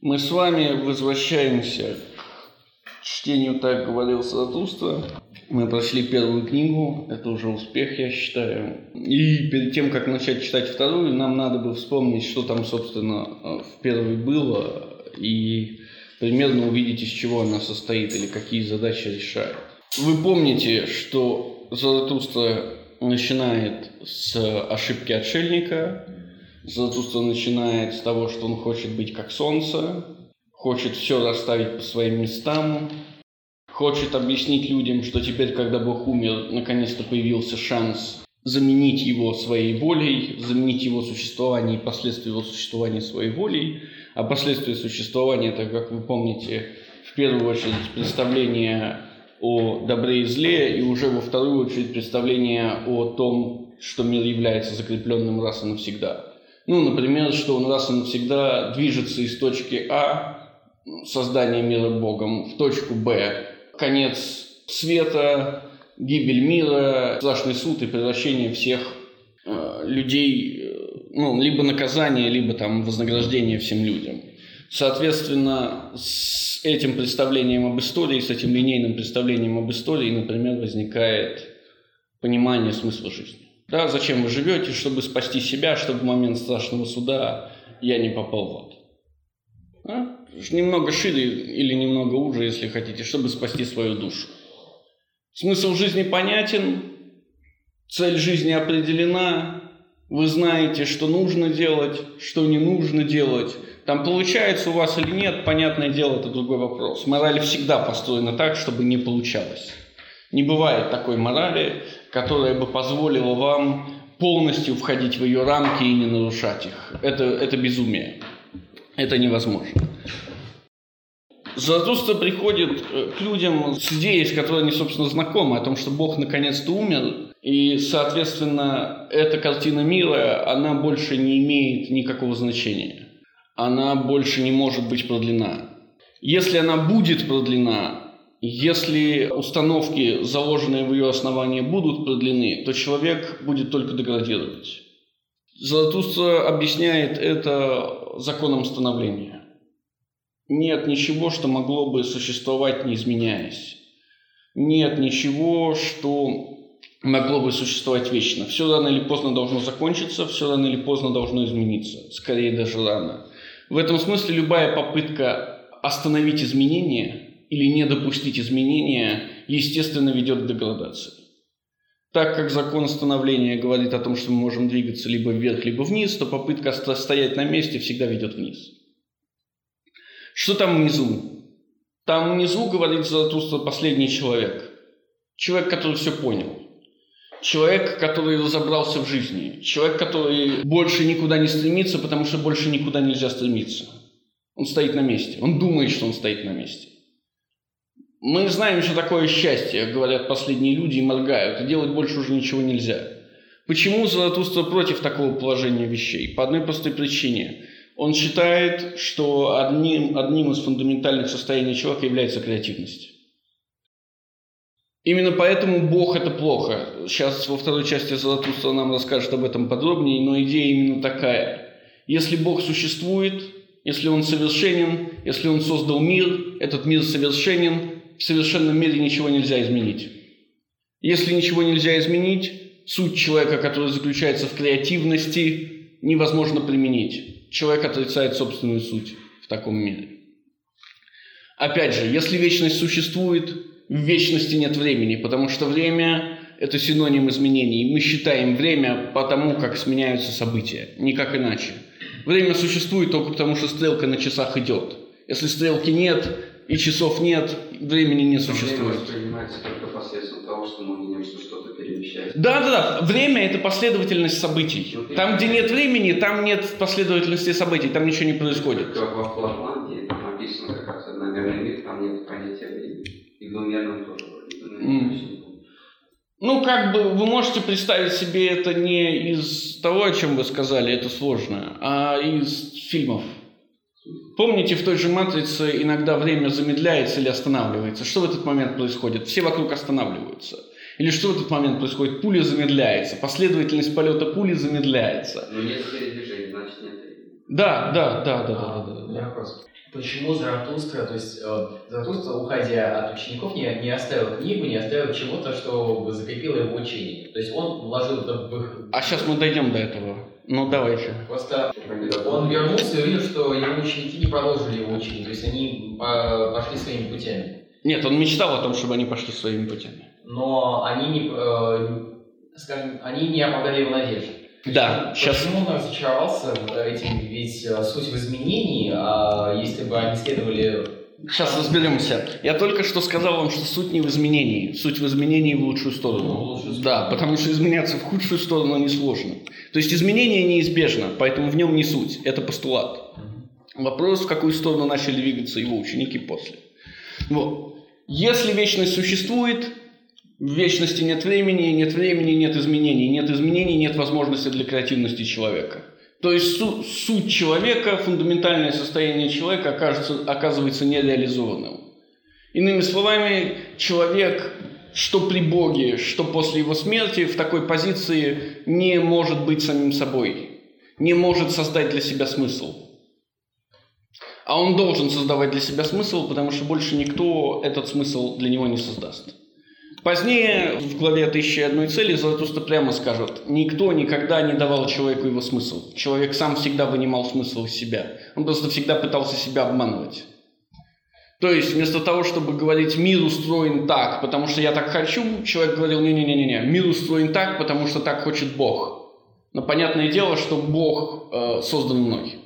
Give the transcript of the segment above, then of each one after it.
Мы с вами возвращаемся к чтению «Так говорил Заратустра». Мы прошли первую книгу, это уже успех, я считаю. И перед тем, как начать читать вторую, нам надо бы вспомнить, что там, собственно, в первой было, и примерно увидеть, из чего она состоит или какие задачи решает. Вы помните, что Заратустра начинает с ошибки отшельника, Заратустра начинает с того, что он хочет быть как солнце, хочет все расставить по своим местам, хочет объяснить людям, что теперь, когда Бог умер, наконец-то появился шанс заменить его своей волей, заменить его существование и последствия его существования своей волей. А последствия существования, это, как вы помните, в первую очередь представление о добре и зле, и уже во вторую очередь представление о том, что мир является закрепленным раз и навсегда. Ну, например, что он раз и навсегда движется из точки А, создания мира Богом, в точку Б, конец света, гибель мира, страшный суд и превращение всех э, людей, э, ну, либо наказание, либо там вознаграждение всем людям. Соответственно, с этим представлением об истории, с этим линейным представлением об истории, например, возникает понимание смысла жизни. Да, зачем вы живете, чтобы спасти себя, чтобы в момент страшного суда я не попал в ад. А? Немного шире или немного уже, если хотите, чтобы спасти свою душу. Смысл жизни понятен, цель жизни определена, вы знаете, что нужно делать, что не нужно делать. Там получается у вас или нет, понятное дело, это другой вопрос. Мораль всегда построена так, чтобы не получалось. Не бывает такой морали, которая бы позволила вам полностью входить в ее рамки и не нарушать их. Это, это безумие. Это невозможно. Заратустра приходит э, к людям с идеей, с которой они, собственно, знакомы, о том, что Бог наконец-то умер, и, соответственно, эта картина мира, она больше не имеет никакого значения. Она больше не может быть продлена. Если она будет продлена, если установки, заложенные в ее основании, будут продлены, то человек будет только деградировать. Заратустра объясняет это законом становления. Нет ничего, что могло бы существовать, не изменяясь. Нет ничего, что могло бы существовать вечно. Все рано или поздно должно закончиться, все рано или поздно должно измениться. Скорее даже рано. В этом смысле любая попытка остановить изменения – или не допустить изменения, естественно, ведет к деградации. Так как закон становления говорит о том, что мы можем двигаться либо вверх, либо вниз, то попытка стоять на месте всегда ведет вниз. Что там внизу? Там внизу, говорит Заратустра, последний человек. Человек, который все понял. Человек, который разобрался в жизни. Человек, который больше никуда не стремится, потому что больше никуда нельзя стремиться. Он стоит на месте. Он думает, что он стоит на месте. Мы знаем, что такое счастье, говорят последние люди и моргают, и делать больше уже ничего нельзя. Почему Заратустра против такого положения вещей? По одной простой причине. Он считает, что одним, одним из фундаментальных состояний человека является креативность. Именно поэтому Бог – это плохо. Сейчас во второй части Заратустра нам расскажет об этом подробнее, но идея именно такая. Если Бог существует, если Он совершенен, если Он создал мир, этот мир совершенен, в совершенном мире ничего нельзя изменить. Если ничего нельзя изменить, суть человека, который заключается в креативности, невозможно применить. Человек отрицает собственную суть в таком мире. Опять же, если вечность существует, в вечности нет времени, потому что время – это синоним изменений. Мы считаем время по тому, как сменяются события, никак иначе. Время существует только потому, что стрелка на часах идет. Если стрелки нет, и часов нет, времени не существует. Время воспринимается только посредством того, что мы видим, что что-то перемещается. Да, да, да. Время это последовательность событий. Ну, там, где нет времени, там нет последовательности событий, там ничего не происходит. Как во Флатландии, там написано как раз одномерный мир, там нет понятия времени. И двумерном тоже. Mm. Ну, как бы вы можете представить себе это не из того, о чем вы сказали, это сложно, а из фильмов. Помните, в той же матрице иногда время замедляется или останавливается. Что в этот момент происходит? Все вокруг останавливаются. Или что в этот момент происходит? Пуля замедляется. Последовательность полета пули замедляется. Но нет передвижения, значит нет Да, да, да, да, да, да, да, да. Почему Заратустра, то есть э, Заратустра, уходя от учеников, не, не оставил книгу, не оставил чего-то, что закрепило его учение? То есть он вложил это в их... А сейчас мы дойдем до этого. Ну, давайте. Просто он вернулся и увидел, что его ученики не продолжили его учение, то есть они пошли своими путями. Нет, он мечтал о том, чтобы они пошли своими путями. Но они не, э, скажем, они не оправдали его надежды. Да, Почему сейчас... он разочаровался этим? Ведь э, суть в изменении, а если бы они следовали... Сейчас разберемся. Я только что сказал вам, что суть не в изменении. Суть в изменении в лучшую сторону. Ну, в лучшую сторону. Да, потому что изменяться в худшую сторону несложно. То есть изменение неизбежно, поэтому в нем не суть. Это постулат. Вопрос, в какую сторону начали двигаться его ученики после. Вот. Если вечность существует, в вечности нет времени, нет времени, нет изменений. Нет изменений, нет возможности для креативности человека. То есть су- суть человека, фундаментальное состояние человека окажется, оказывается нереализованным. Иными словами, человек, что при Боге, что после его смерти, в такой позиции не может быть самим собой, не может создать для себя смысл. А он должен создавать для себя смысл, потому что больше никто этот смысл для него не создаст. Позднее, в главе «Тысячи одной цели» Заратустра прямо скажет, никто никогда не давал человеку его смысл. Человек сам всегда вынимал смысл из себя. Он просто всегда пытался себя обманывать. То есть, вместо того, чтобы говорить «мир устроен так, потому что я так хочу», человек говорил «не-не-не-не, мир устроен так, потому что так хочет Бог». Но понятное дело, что Бог э, создан мной.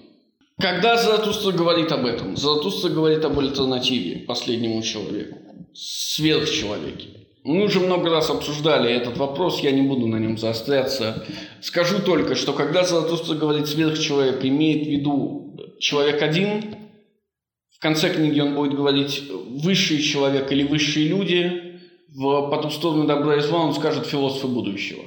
Когда Заратустра говорит об этом? Заратустра говорит об альтернативе последнему человеку, сверхчеловеке. Мы уже много раз обсуждали этот вопрос, я не буду на нем заостряться. Скажу только, что когда Заратустра говорит сверхчеловек, имеет в виду человек один, в конце книги он будет говорить высший человек или высшие люди, в по ту сторону добра и зла он скажет философы будущего.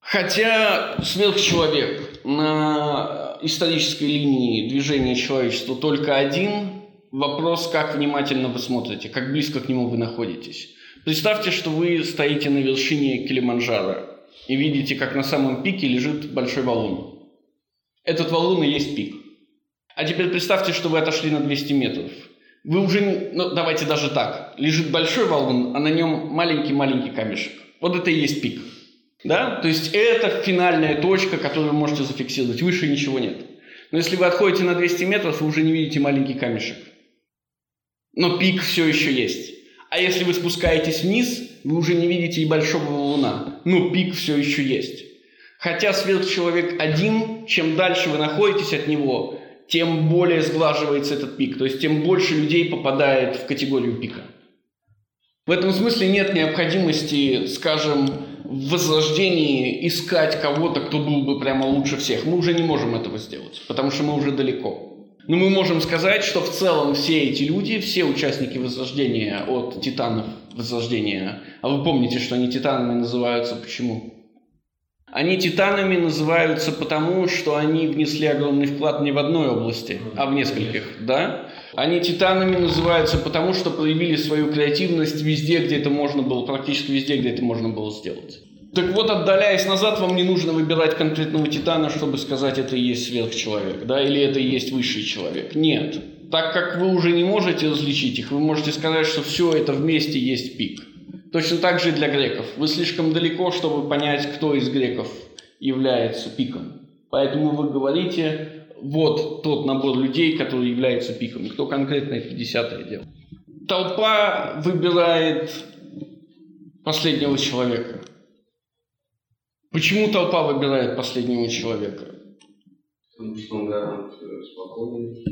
Хотя сверхчеловек на исторической линии движения человечества только один, вопрос, как внимательно вы смотрите, как близко к нему вы находитесь. Представьте, что вы стоите на вершине Килиманджаро и видите, как на самом пике лежит большой валун. Этот валун и есть пик. А теперь представьте, что вы отошли на 200 метров. Вы уже, ну давайте даже так, лежит большой валун, а на нем маленький-маленький камешек. Вот это и есть пик. Да? То есть это финальная точка, которую вы можете зафиксировать. Выше ничего нет. Но если вы отходите на 200 метров, вы уже не видите маленький камешек. Но пик все еще есть. А если вы спускаетесь вниз, вы уже не видите и большого валуна. Но пик все еще есть. Хотя сверхчеловек один, чем дальше вы находитесь от него, тем более сглаживается этот пик. То есть тем больше людей попадает в категорию пика. В этом смысле нет необходимости, скажем, в возрождении искать кого-то, кто был бы прямо лучше всех. Мы уже не можем этого сделать, потому что мы уже далеко. Но мы можем сказать, что в целом все эти люди, все участники Возрождения от титанов Возрождения, а вы помните, что они титанами называются почему? Они титанами называются потому, что они внесли огромный вклад не в одной области, а в нескольких, да? Они титанами называются потому, что проявили свою креативность везде, где это можно было, практически везде, где это можно было сделать. Так вот, отдаляясь назад, вам не нужно выбирать конкретного титана, чтобы сказать, это и есть сверхчеловек, да, или это и есть высший человек. Нет. Так как вы уже не можете различить их, вы можете сказать, что все это вместе есть пик. Точно так же и для греков. Вы слишком далеко, чтобы понять, кто из греков является пиком. Поэтому вы говорите, вот тот набор людей, который является пиком. Кто конкретно это десятое дело. Толпа выбирает последнего человека. Почему толпа выбирает последнего человека? Потому что он гарант спокойный.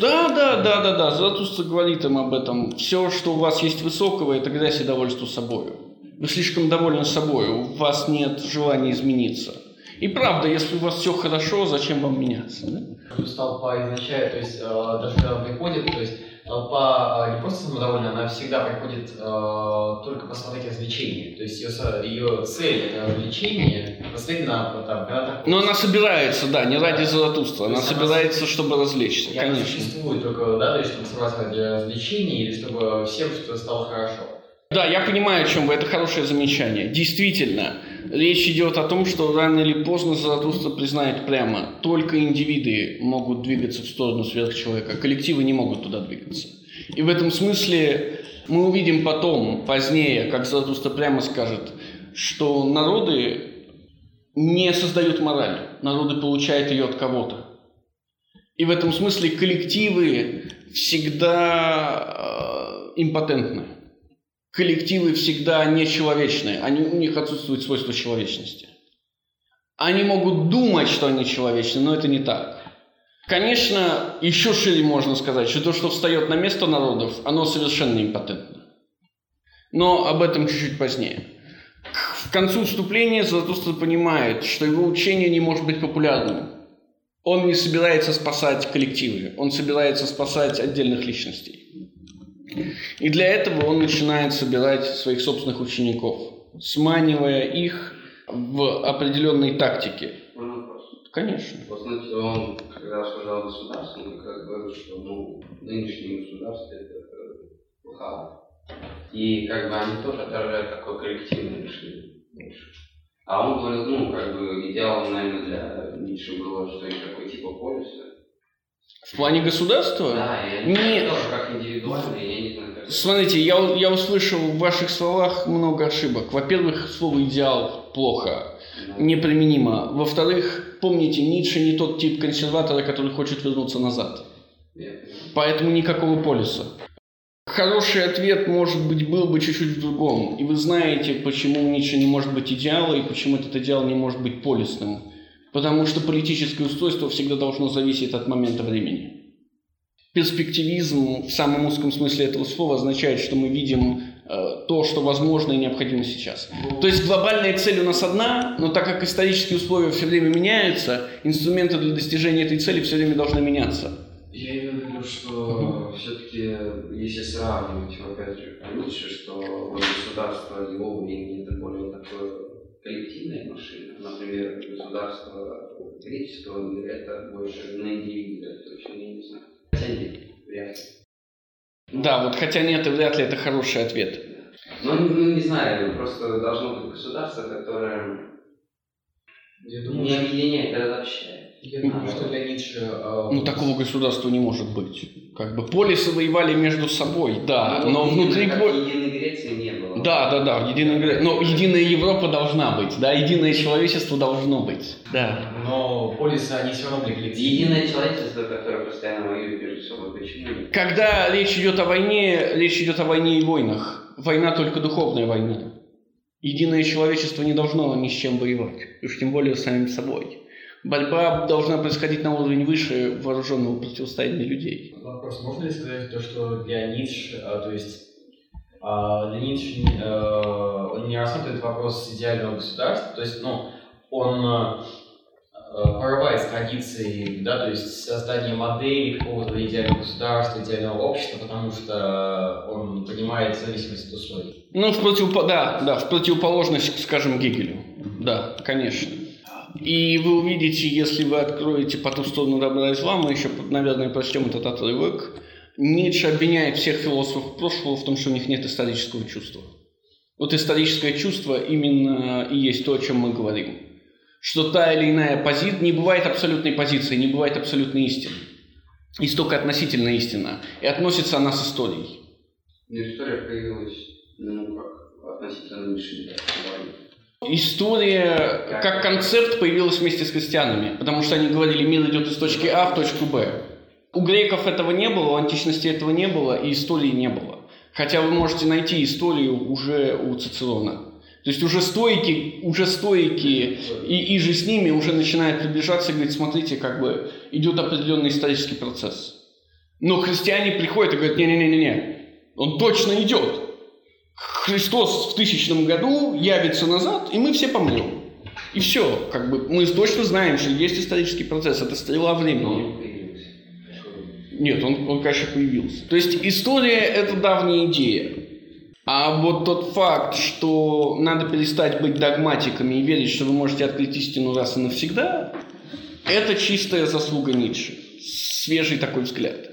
Да, да, да, да, да. Заратустра говорит им об этом. Все, что у вас есть высокого, это грязь и довольство собою. Вы слишком довольны собой, у вас нет желания измениться. И правда, если у вас все хорошо, зачем вам меняться? Да? Плюс толпа изначально, то есть э, даже когда он приходит, то есть толпа э, не просто самодовольна, она всегда приходит э, только посмотреть развлечения. То есть ее, ее цель это развлечение, последовательно там, когда Но она собирается, да, не ради Заратустра. Она она- собирается, чтобы развлечься, И она конечно. существует только, да, то есть чтобы собраться ради развлечений или чтобы всем что стало хорошо. Да, я понимаю, о чем вы. Это хорошее замечание. Действительно, Речь идет о том, что рано или поздно Заратустра признает прямо, только индивиды могут двигаться в сторону сверхчеловека, коллективы не могут туда двигаться. И в этом смысле мы увидим потом, позднее, как Заратустра прямо скажет, что народы не создают мораль, народы получают ее от кого-то. И в этом смысле коллективы всегда э, импотентны. Коллективы всегда нечеловечные, они, у них отсутствует свойство человечности. Они могут думать, что они человечны, но это не так. Конечно, еще шире можно сказать, что то, что встает на место народов, оно совершенно импотентно. Но об этом чуть-чуть позднее. К концу вступления Златоуст понимает, что его учение не может быть популярным. Он не собирается спасать коллективы, он собирается спасать отдельных личностей. И для этого он начинает собирать своих собственных учеников, сманивая их в определенной тактике. Конечно. Вот, знаете, он, когда рассуждал о государстве, он как говорил, что ну, нынешнее государство – это хаос. И как бы они тоже отражают такое коллективное мышление. А он говорил, ну, как бы идеалом, наверное, для Ницше было что-нибудь такое типа полиса. В плане государства? Да, и Не- тоже как индивидуальные, я не знаю, как Смотрите, я, я услышал в ваших словах много ошибок. Во-первых, слово «идеал» плохо, Да. неприменимо. Во-вторых, помните, Ницше не тот тип консерватора, который хочет вернуться назад. Я. Поэтому никакого полиса. Хороший ответ, может быть, был бы чуть-чуть в другом. И вы знаете, почему Ницше не может быть идеала, и почему этот идеал не может быть полисным. Потому что политическое устройство всегда должно зависеть от момента времени. Перспективизм в самом узком смысле этого слова означает, что мы видим э, то, что возможно и необходимо сейчас. То есть глобальная цель у нас одна, но так как исторические условия все время меняются, инструменты для достижения этой цели все время должны меняться. Я имею в виду, что все-таки, если сравнивать, опять же, Ницше, что государство его времени это более такое коллективная машина. Например, государство греческого мира это больше на индивида, то есть я не знаю. Хотя нет, вряд ли. Да, вот хотя нет, и вряд ли это хороший ответ. Ну, ну, не знаю, просто должно быть государство, которое Я не думаю, что, объединяет, а разобщает. Я думаю, что для Ницше... э, Ну, такого государства не может быть. Как бы полисы воевали между собой, да, Ну, но именно внутри... как единой Греции не было. Да, да, да, единая Гре- Но единая Европа должна быть, да, единое человечество должно быть. Да. Но полисы, они все равно были. Единое человечество, которое постоянно воюет между собой. Почему? Когда речь идет о войне, речь идет о войне и войнах. Война только духовная война. Единое человечество не должно ни с чем воевать, уж тем более с самим собой. Борьба должна происходить на уровень выше вооруженного противостояния людей. Вопрос, можно ли сказать то, что для Ницше, а, то есть а, для Ницше э, он не рассматривает вопрос идеального государства, то есть, ну, он э, порывает с традицией, да, то есть создание модели какого-то идеального государства, идеального общества, потому что он понимает зависимость от условий. Ну, в противопо- да, да, в противоположность, скажем, Гегелю. Да, конечно. И вы увидите, если вы откроете по ту сторону добра и зла, мы еще, наверное, прочтем этот отрывок, Ницше обвиняет всех философов прошлого в том, что у них нет исторического чувства. Вот историческое чувство именно и есть то, о чем мы говорим. Что та или иная позиция, не бывает абсолютной позиции, не бывает абсолютной истины. Есть только относительная истина. И относится она с историей. Ну, история появилась, ну, как относительно говорить. История как концепт появилась вместе с христианами, потому что они говорили, мир идет из точки А в точку Б. У греков этого не было, у античности этого не было, и истории не было. Хотя вы можете найти историю уже у Цицерона. То есть уже стойки, уже стойки и, и же с ними уже начинают приближаться и говорить, смотрите, как бы идет определенный исторический процесс. Но христиане приходят и говорят, не-не-не-не, он точно идет. Христос в тысячном году явится назад, и мы все помрем. И все, как бы мы точно знаем, что есть исторический процесс, это стрела времени. Нет, он, он, конечно, появился. То есть история – это давняя идея. А вот тот факт, что надо перестать быть догматиками и верить, что вы можете открыть истину раз и навсегда, это чистая заслуга Ницше. Свежий такой взгляд.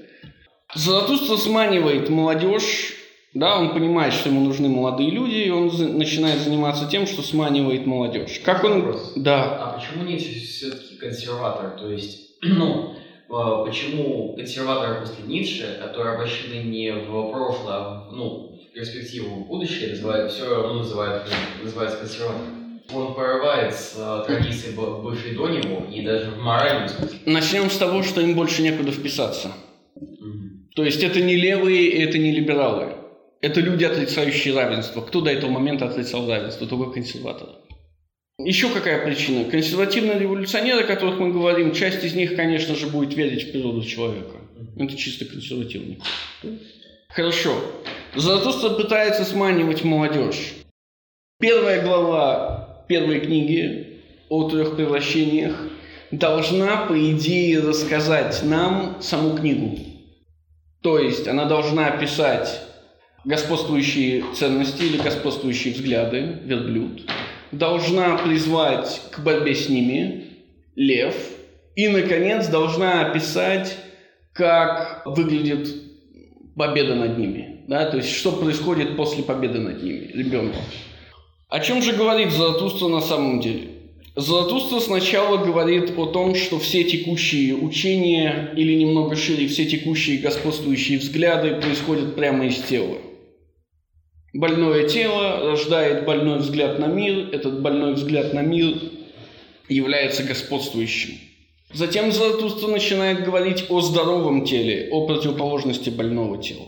Заратустра сманивает молодежь Да, он понимает, что ему нужны молодые люди, и он за- начинает заниматься тем, что сманивает молодежь. Как он... Вопрос. Да. А почему Ницше все-таки консерватор? То есть, ну, а, почему консерваторы после Ницше, которые обращены не в прошлое, а в, ну, в перспективу в будущее, называют, все равно называют, называется консерватором? Он порывает с традицией, б- бывшей до него, и даже в моральном смысле. Начнем с того, что им больше некуда вписаться. Мгм. То есть это не левые, это не либералы. Это люди, отрицающие равенство. Кто до этого момента отрицал равенство? Только консерваторы. Еще какая причина? Консервативные революционеры, о которых мы говорим, часть из них, конечно же, будет верить в природу человека. Это чисто консервативный. Хорошо. Заратустра пытается сманивать молодежь. Первая глава первой книги о трех превращениях должна, по идее, рассказать нам саму книгу. То есть она должна описать господствующие ценности или господствующие взгляды, верблюд, должна призвать к борьбе с ними лев и, наконец, должна описать, как выглядит победа над ними. Да? То есть, что происходит после победы над ними, ребенком. О чем же говорит Заратустра на самом деле? Заратустра сначала говорит о том, что все текущие учения, или немного шире, все текущие господствующие взгляды происходят прямо из тела. Больное тело рождает больной взгляд на мир, этот больной взгляд на мир является господствующим. Затем Заратустра начинает говорить о здоровом теле, о противоположности больного тела.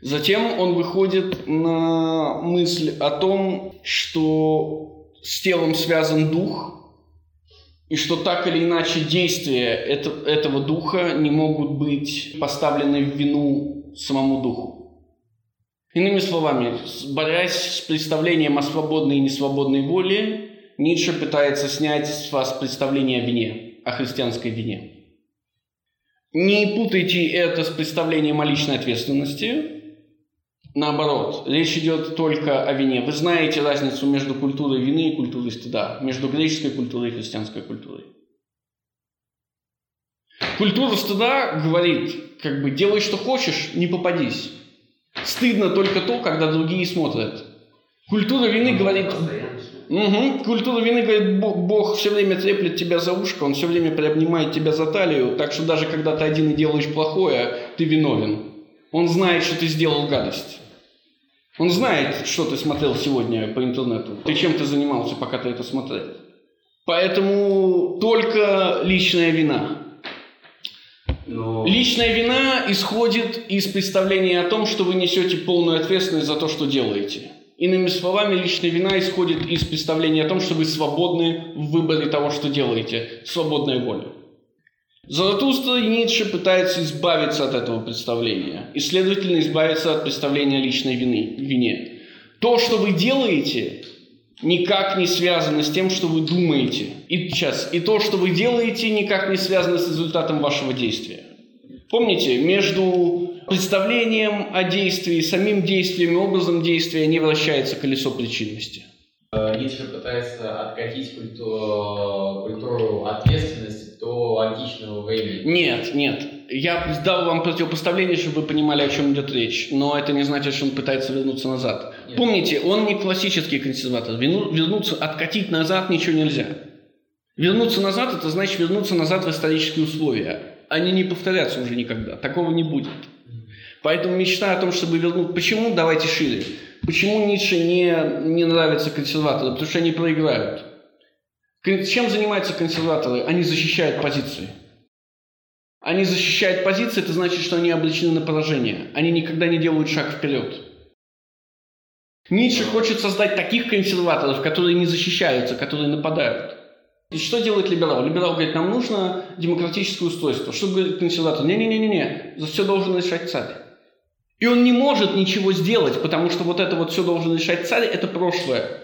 Затем он выходит на мысль о том, что с телом связан дух, и что так или иначе действия это, этого духа не могут быть поставлены в вину самому духу. Иными словами, борясь с представлением о свободной и несвободной воле, Ницше пытается снять с вас представление о вине, о христианской вине. Не путайте это с представлением о личной ответственности. Наоборот, речь идет только о вине. Вы знаете разницу между культурой вины и культурой стыда, между греческой культурой и христианской культурой. Культура стыда говорит, как бы, делай, что хочешь, не попадись. Стыдно только то, когда другие смотрят. Культура вины говорит, Постоянно. Угу. Культура вины говорит, «Бог- Бог все время треплет тебя за ушко, Он все время приобнимает тебя за талию, так что даже когда ты один и делаешь плохое, ты виновен. Он знает, что ты сделал гадость. Он знает, что ты смотрел сегодня по интернету. Ты чем ты занимался, пока ты это смотрел. Поэтому только личная вина. Но Личная вина исходит из представления о том, что вы несете полную ответственность за то, что делаете. Иными словами, личная вина исходит из представления о том, что вы свободны в выборе того, что делаете. Свободная воля. Заратустра и Ницше пытаются избавиться от этого представления. И, следовательно, избавиться от представления личной вины, вине. То, что вы делаете, никак не связано с тем, что вы думаете. И сейчас, и то, что вы делаете, никак не связано с результатом вашего действия. Помните, между представлением о действии, самим действием и образом действия не вращается колесо причинности. Э, Ницше пытается откатить культуру, культуру ответственности до античного времени. Нет, нет. Я дал вам противопоставление, чтобы вы понимали, о чем идет речь. Но это не значит, что он пытается вернуться назад. Нет. Помните, он не классический консерватор. Верну- Вернуться, откатить назад ничего нельзя. Вернуться назад – это значит вернуться назад в исторические условия. Они не повторятся уже никогда. Такого не будет. Поэтому мечта о том, чтобы вернуть... Почему? Давайте шире. Почему Ницше не, не нравятся консерваторы? Потому что они проиграют. Чем занимаются консерваторы? Они защищают позиции. Они защищают позиции, это значит, что они обречены на поражение. Они никогда не делают шаг вперед. Ницше хочет создать таких консерваторов, которые не защищаются, которые нападают. И что делает либерал? Либерал говорит, нам нужно демократическое устройство. Что говорит консерватор? Не-не-не-не, за все должен решать царь. И он не может ничего сделать, потому что вот это вот все должен решать царь, это прошлое.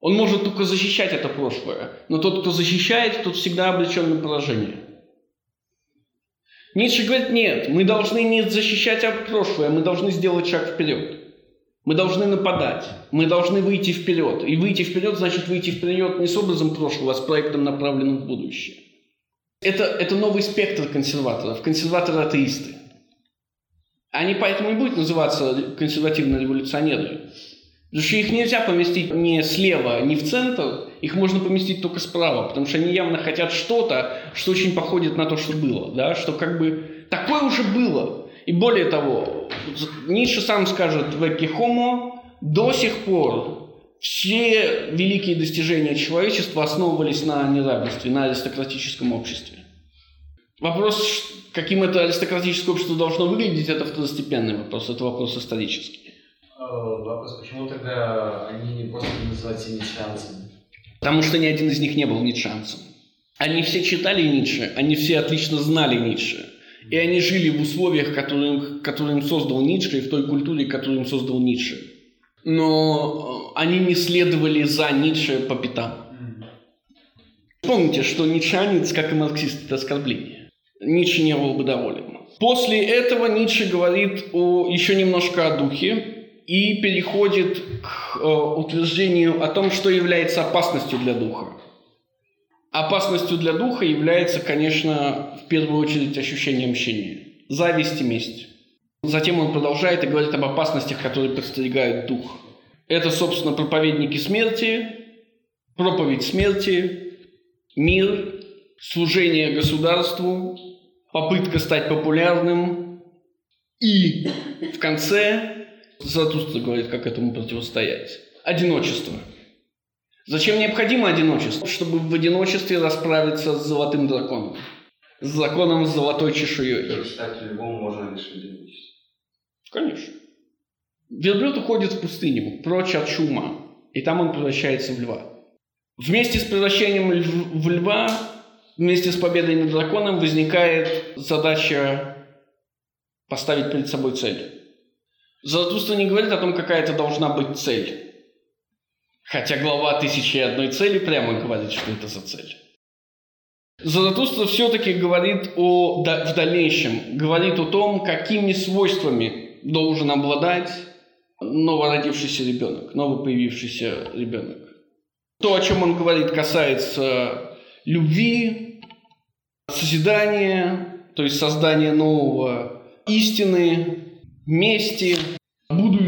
Он может только защищать это прошлое. Но тот, кто защищает, тот всегда обречен на поражение. Ницше говорит, нет, мы должны не защищать от прошлое, мы должны сделать шаг вперед. Мы должны нападать, мы должны выйти вперед. И выйти вперед значит выйти вперед не с образом прошлого, а с проектом, направленным в будущее. Это, это новый спектр консерваторов, консерваторы-атеисты. Они поэтому и будут называться консервативные революционеры. Потому что их нельзя поместить ни слева, ни в центр, их можно поместить только справа, потому что они явно хотят что-то, что очень походит на то, что было, да, что как бы такое уже было. И более того, Ницше сам скажет в «Эке Homo», до сих пор все великие достижения человечества основывались на неравенстве, на аристократическом обществе. Вопрос, каким это аристократическое общество должно выглядеть, это второстепенный вопрос, это вопрос исторический. Э, вопрос, почему тогда они не просто называют себя ницшанцами? Потому что ни один из них не был ницшанцем. Они все читали Ницше, они все отлично знали Ницше. И они жили в условиях, которые, которые им создал Ницше, и в той культуре, которую им создал Ницше. Но э, они не следовали за Ницше по пятам. Помните, что ницшанец, как и марксист, это оскорбление. Ницше не был бы доволен. После этого Ницше говорит о, еще немножко о духе и переходит к э, утверждению о том, что является опасностью для духа. Опасностью для духа является, конечно, в первую очередь ощущение мщения. Зависть и месть. Затем он продолжает и говорит об опасностях, которые подстерегают дух. Это, собственно, проповедники смерти, проповедь смерти, мир, служение государству, попытка стать популярным и в конце Заратустра говорит, как этому противостоять. Одиночество. Зачем необходимо одиночество? Чтобы в одиночестве расправиться с золотым драконом. С законом с золотой чешуей. Стать львом можно лишь в одиночестве. Конечно. Верблюд уходит в пустыню, прочь от шума, и там он превращается в льва. Вместе с превращением в льва, вместе с победой над драконом возникает задача поставить перед собой цель. Заратустра не говорит о том, какая это должна быть цель. Хотя глава «Тысячи и одной цели» прямо говорит, что это за цель. Заратустра все-таки говорит о, в дальнейшем, говорит о том, какими свойствами должен обладать новородившийся ребенок, новопоявившийся ребенок. То, о чем он говорит, касается любви, созидания, то есть создания нового истины, мести,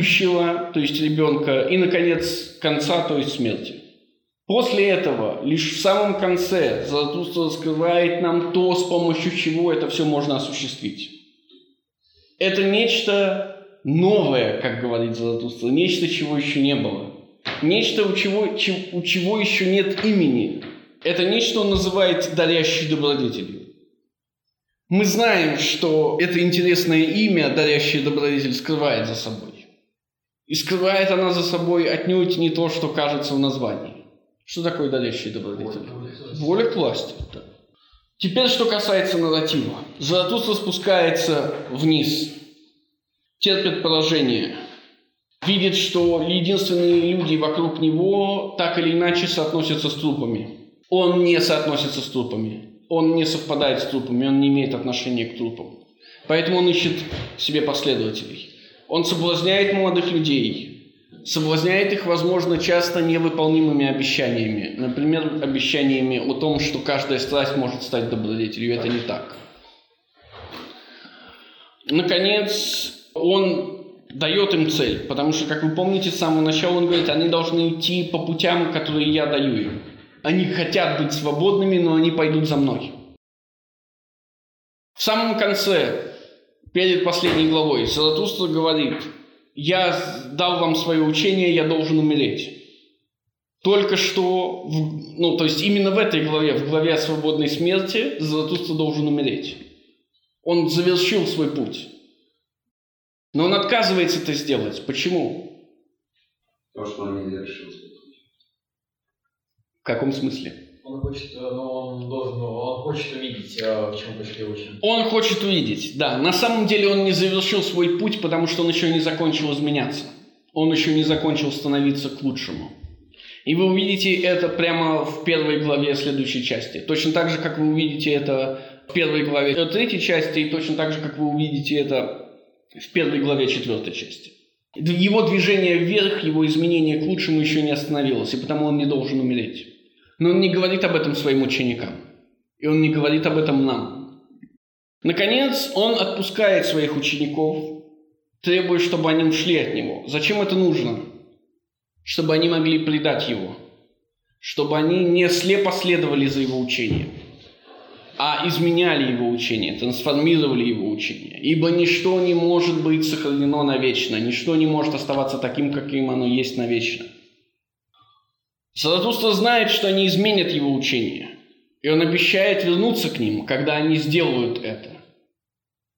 будущего, то есть ребенка, и, наконец, конца, то есть смерти. После этого, лишь в самом конце, Заратустра раскрывает нам то, с помощью чего это все можно осуществить. Это нечто новое, как говорит Заратустра, нечто, чего еще не было. Нечто, у чего, у чего еще нет имени. Это нечто он называет дарящей добродетелью. Мы знаем, что это интересное имя, дарящее добродетель, скрывает за собой. И скрывает она за собой отнюдь не то, что кажется в названии. Что такое дарящий добродетель? Воля к власти. Да. Теперь, что касается нарратива. Заратустра спускается вниз, терпит поражение, видит, что единственные люди вокруг него так или иначе соотносятся с трупами. Он не соотносится с трупами он не совпадает с трупами, он не имеет отношения к трупам. Поэтому он ищет себе последователей. Он соблазняет молодых людей, соблазняет их, возможно, часто невыполнимыми обещаниями. Например, обещаниями о том, что каждая страсть может стать добродетелью. Это не так. Наконец, он дает им цель, потому что, как вы помните, с самого начала он говорит, они должны идти по путям, которые я даю им. Они хотят быть свободными, но они пойдут за мной. В самом конце, перед последней главой, Заратустра говорит, я дал вам свое учение, я должен умереть. Только что, ну, то есть именно в этой главе, в главе о свободной смерти, Заратустра должен умереть. Он завершил свой путь. Но он отказывается это сделать. Почему? Потому что он не завершил в каком смысле? Он хочет, э, но он должен, он хочет увидеть, э, в чем пошли очень. Он хочет увидеть, да. На самом деле он не завершил свой путь, потому что он еще не закончил изменяться. Он еще не закончил становиться к лучшему. И вы увидите это прямо в первой главе следующей части. Точно так же, как вы увидите это в первой главе третьей части, и точно так же, как вы увидите это в первой главе четвертой части. Его движение вверх, его изменение к лучшему еще не остановилось, и потому он не должен умереть. Но он не говорит об этом своим ученикам. И он не говорит об этом нам. Наконец, он отпускает своих учеников требует, чтобы они ушли от него. Зачем это нужно? Чтобы они могли предать его. Чтобы они не слепо следовали за его учением, а изменяли его учение, трансформировали его учение. Ибо ничто не может быть сохранено навечно, ничто не может оставаться таким, каким оно есть навечно. Заратустра знает, что они изменят его учение, и он обещает вернуться к ним, когда они сделают это.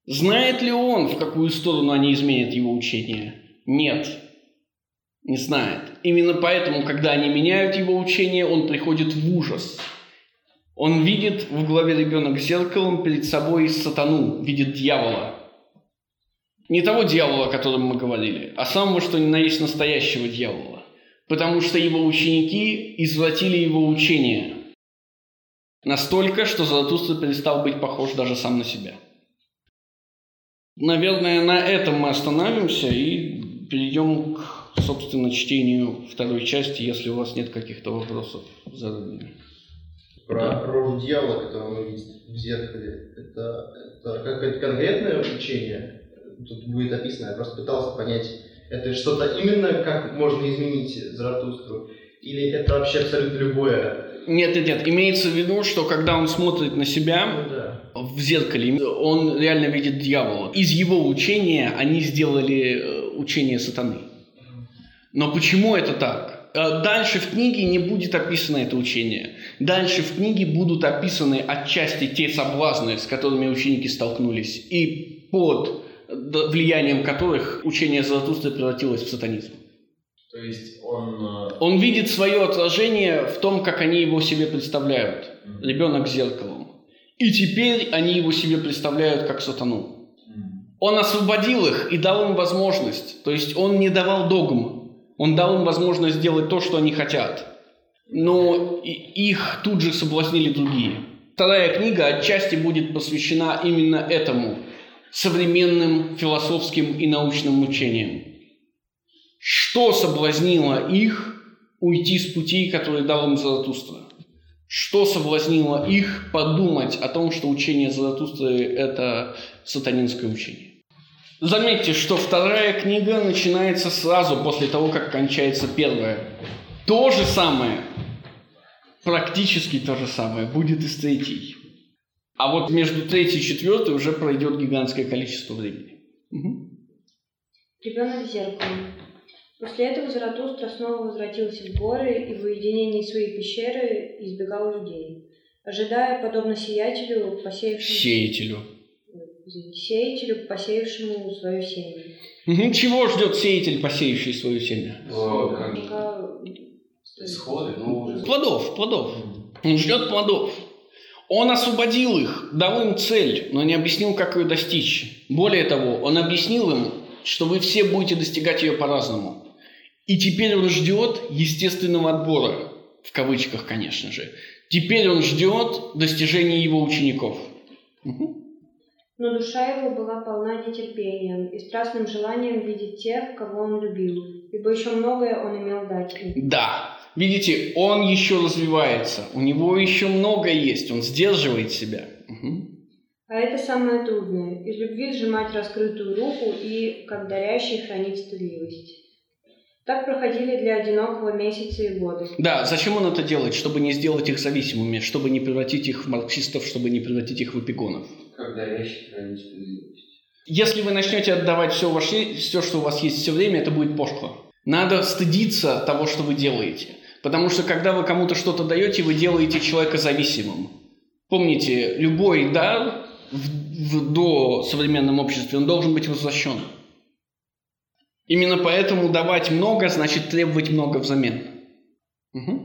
Знает ли он, в какую сторону они изменят его учение? Нет, не знает. Именно поэтому, когда они меняют его учение, он приходит в ужас. Он видит в главе ребенок зеркалом перед собой сатану, видит дьявола. Не того дьявола, о котором мы говорили, а самого, что ни на есть настоящего дьявола. Потому что его ученики извратили его учение настолько, что Заратустра перестал быть похож даже сам на себя – Наверное, на этом мы остановимся и перейдем к, собственно, чтению второй части, если у вас нет каких-то вопросов заранее. Про рожу дьявола, которую мы видим в зеркале, это, это какое-то конкретное учение? Тут будет описано, я просто пытался понять, это что-то именно, как можно изменить Заратустру, или это вообще абсолютно любое? Нет, нет, нет. Имеется в виду, что когда он смотрит на себя, ну, да в зеркале, он реально видит дьявола. Из его учения они сделали э, учение сатаны. Но почему это так? Э, дальше в книге не будет описано это учение. Дальше в книге будут описаны отчасти те соблазны, с которыми ученики столкнулись, и под влиянием которых учение Заратустры превратилось в сатанизм. То есть он... Э, он видит свое отражение в том, как они его себе представляют. Ребенок зеркалом. И теперь они его себе представляют как сатану. Он освободил их и дал им возможность. То есть он не давал догм. Он дал им возможность сделать то, что они хотят. Но их тут же соблазнили другие. Вторая книга отчасти будет посвящена именно этому современным философским и научным учениям. Что соблазнило их уйти с путей, которые дал им Заратустра? Что соблазнило их подумать о том, что учение Заратустры – это сатанинское учение? Заметьте, что вторая книга начинается сразу после того, как кончается первая. То же самое, практически то же самое, будет и с третьей. А вот между третьей и четвертой уже пройдет гигантское количество времени. Угу. Ребенок зеркало. После этого Заратустра снова возвратился в горы и в уединении своей пещеры избегал людей, ожидая, подобно сиятелю, посеявшему... Сеятелю. Сеятелю, посеявшему свою семя. Чего ждет сеятель, посеявший свою семя? Исходы, ну... Плодов, плодов. Он ждет плодов. Он освободил их, дал им цель, но не объяснил, как ее достичь. Более того, он объяснил им, что вы все будете достигать ее по-разному. И теперь он ждет естественного отбора, в кавычках, конечно же. Теперь он ждет достижения его учеников. Угу. Но душа его была полна нетерпением и страстным желанием видеть тех, кого он любил, ибо еще многое он имел дать им. Да, видите, он еще развивается, у него еще многое есть, он сдерживает себя. Угу. А это самое трудное – из любви сжимать раскрытую руку и, как дарящий, хранить стыдливость. Так проходили для одинокого месяца и годы. Да, зачем он это делает? Чтобы не сделать их зависимыми, чтобы не превратить их в марксистов, чтобы не превратить их в эпигонов. Когда вещи хранить справедливость. Если вы начнете отдавать все, ваше, все, что у вас есть все время, это будет пошло. Надо стыдиться того, что вы делаете. Потому что когда вы кому-то что-то даете, вы делаете человека зависимым. Помните, любой дар в, в до современном обществе, он должен быть возвращен. Именно поэтому давать много значит требовать много взамен. Угу.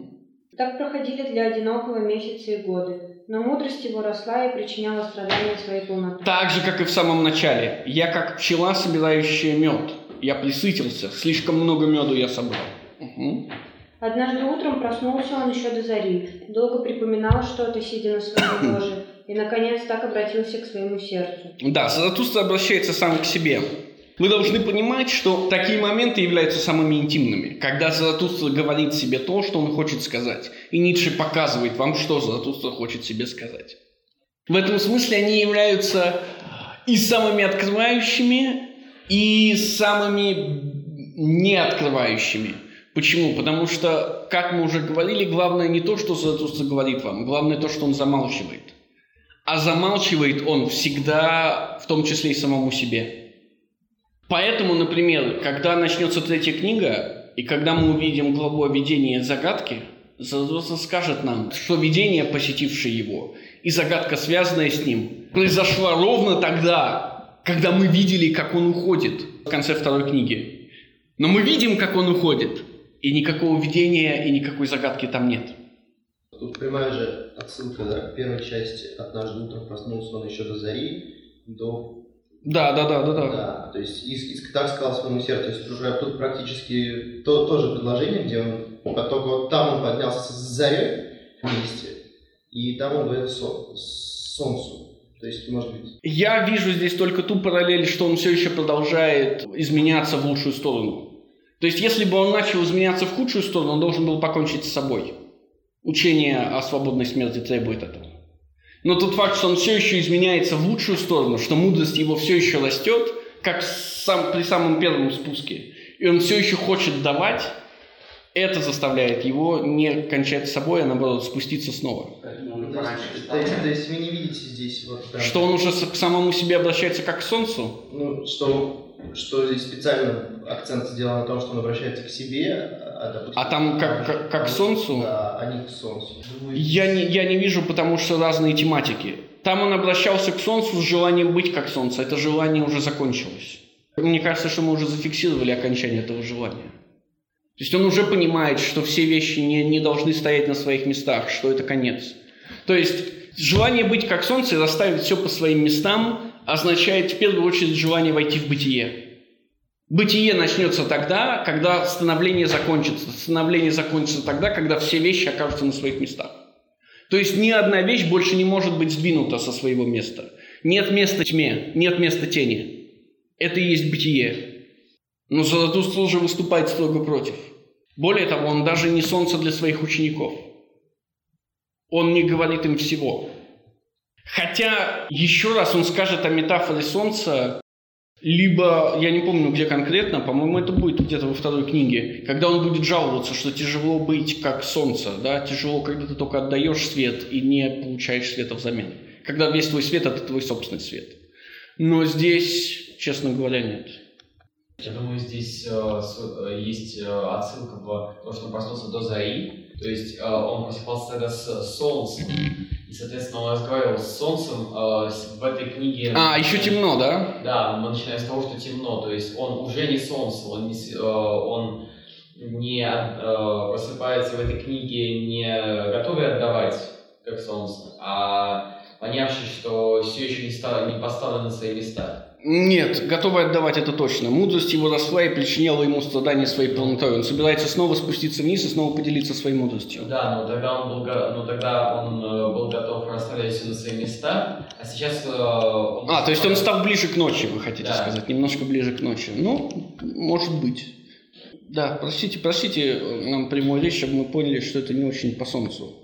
Так проходили для одинокого месяцы и годы, но мудрость его росла и причиняла страдания своей полноты. Так же, как и в самом начале. Я как пчела, собирающая мед. Я присытился, слишком много меду я собрал. Угу. Однажды утром проснулся он еще до зари, долго припоминал что-то, сидя на своем ложе, и, наконец, так обратился к своему сердцу. Да, Заратустра обращается сам к себе. Мы должны понимать, что такие моменты являются самыми интимными, когда Заратустра говорит себе то, что он хочет сказать, и Ницше показывает вам, что Заратустра хочет себе сказать. В этом смысле они являются и самыми открывающими, и самыми неоткрывающими. Почему? Потому что, как мы уже говорили, главное не то, что Заратустра говорит вам, главное то, что он замалчивает. А замалчивает он всегда, в том числе и самому себе. Поэтому, например, когда начнется третья книга, и когда мы увидим главу о видении загадки, Заратустра скажет нам, что видение, посетившее его, и загадка, связанная с ним, произошла ровно тогда, когда мы видели, как он уходит в конце второй книги. Но мы видим, как он уходит, и никакого видения, и никакой загадки там нет. Тут прямая же отсылка да, к первой части «Однажды утром проснулся он еще до зари», до... Да, да, да, да, да. Да, то есть из, из, так сказал своему сердцу. То есть уже тут практически то, то же предложение, где он, только вот там он поднялся с зарей вместе, и там он говорит сон, солнцу. То есть, может быть... Я вижу здесь только ту параллель, что он все еще продолжает изменяться в лучшую сторону. То есть, если бы он начал изменяться в худшую сторону, он должен был покончить с собой. Учение о свободной смерти требует этого. Но тот факт, что он все еще изменяется в лучшую сторону, что мудрость его все еще растет, как сам, при самом первом спуске, и он все еще хочет давать, это заставляет его не кончать с собой, а наоборот спуститься снова. То, есть, то, есть, вы не видите здесь вот прям... Что он уже к самому себе обращается как к солнцу? Ну, что что здесь специально акцент сделан на том, что он обращается к себе, а, допустим, а там как, как, как к Солнцу? Да, а не к Солнцу. Я не, я не вижу, потому что разные тематики. Там он обращался к Солнцу с желанием быть как Солнце. Это желание уже закончилось. Мне кажется, что мы уже зафиксировали окончание этого желания. То есть он уже понимает, что все вещи не, не должны стоять на своих местах, что это конец. То есть желание быть как Солнце и расставить все по своим местам означает в первую очередь желание войти в бытие. Бытие начнется тогда, когда становление закончится. Становление закончится тогда, когда все вещи окажутся на своих местах. То есть ни одна вещь больше не может быть сдвинута со своего места. Нет места тьме, нет места тени. Это и есть бытие. Но Заратустра уже выступает строго против. Более того, он даже не солнце для своих учеников. Он не говорит им всего. Хотя еще раз он скажет о метафоре Солнца, либо, я не помню где конкретно, по-моему, это будет где-то во второй книге, когда он будет жаловаться, что тяжело быть как Солнце, да, тяжело, когда ты только отдаешь свет и не получаешь света взамен. Когда весь твой свет – это твой собственный свет. Но здесь, честно говоря, нет. Я думаю, здесь э, э есть э, отсылка в то, что он проснулся до зари, то есть э, он просыпался тогда с солнцем, и, соответственно, он разговаривал с солнцем э, в этой книге. А, еще темно, да? Да, мы начинаем с того, что темно, то есть он уже не солнце, он не, э, он не э, просыпается в этой книге не готовый отдавать, как солнце, а понявший, что все еще не, стало, не поставлено на свои места. Нет, готовы отдавать это точно. Мудрость его росла и причиняла ему страдания своей полнотой. Он собирается снова спуститься вниз и снова поделиться своей мудростью. Да, но тогда он был, но тогда он э, был готов расставлять все на свои места, а сейчас э, он... А, то есть он стал ближе к ночи, вы хотите да. сказать, немножко ближе к ночи. Ну, может быть. Да, простите, простите нам прямую речь, чтобы мы поняли, что это не очень по солнцу.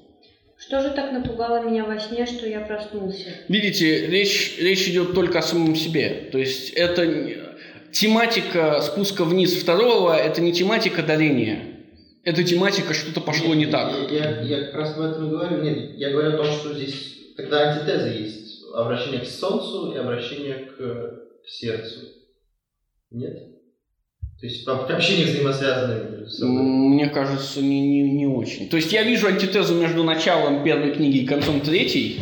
Что же так напугало меня во сне, что я проснулся? Видите, речь, речь идет только о самом себе. То есть это тематика спуска вниз второго, это не тематика дарения. Это тематика, что-то пошло нет, не так. Я, я, я как раз об этом и говорю. Нет, я говорю о том, что здесь тогда антитеза есть. Обращение к солнцу и обращение к, к сердцу. Нет? То есть общение взаимосвязанное между собой? Мне кажется, не, не, не очень. То есть я вижу антитезу между началом первой книги и концом третьей,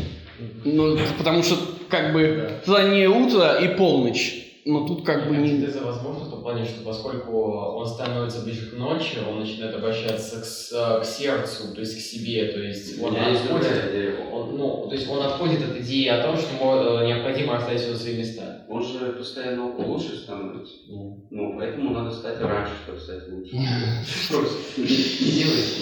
ну, потому что как бы да. раннее утро и полночь но тут как бы не... Это возможно в том плане, что поскольку он становится ближе к ночи, он начинает обращаться к, к сердцу, то есть к себе, то есть он Я отходит, он, ну, то есть он отходит от идеи о том, что э, необходимо оставить все на свои места. Он же постоянно лучше становится. Mm. Ну, поэтому надо стать раньше, чтобы стать лучше. Просто не делайте,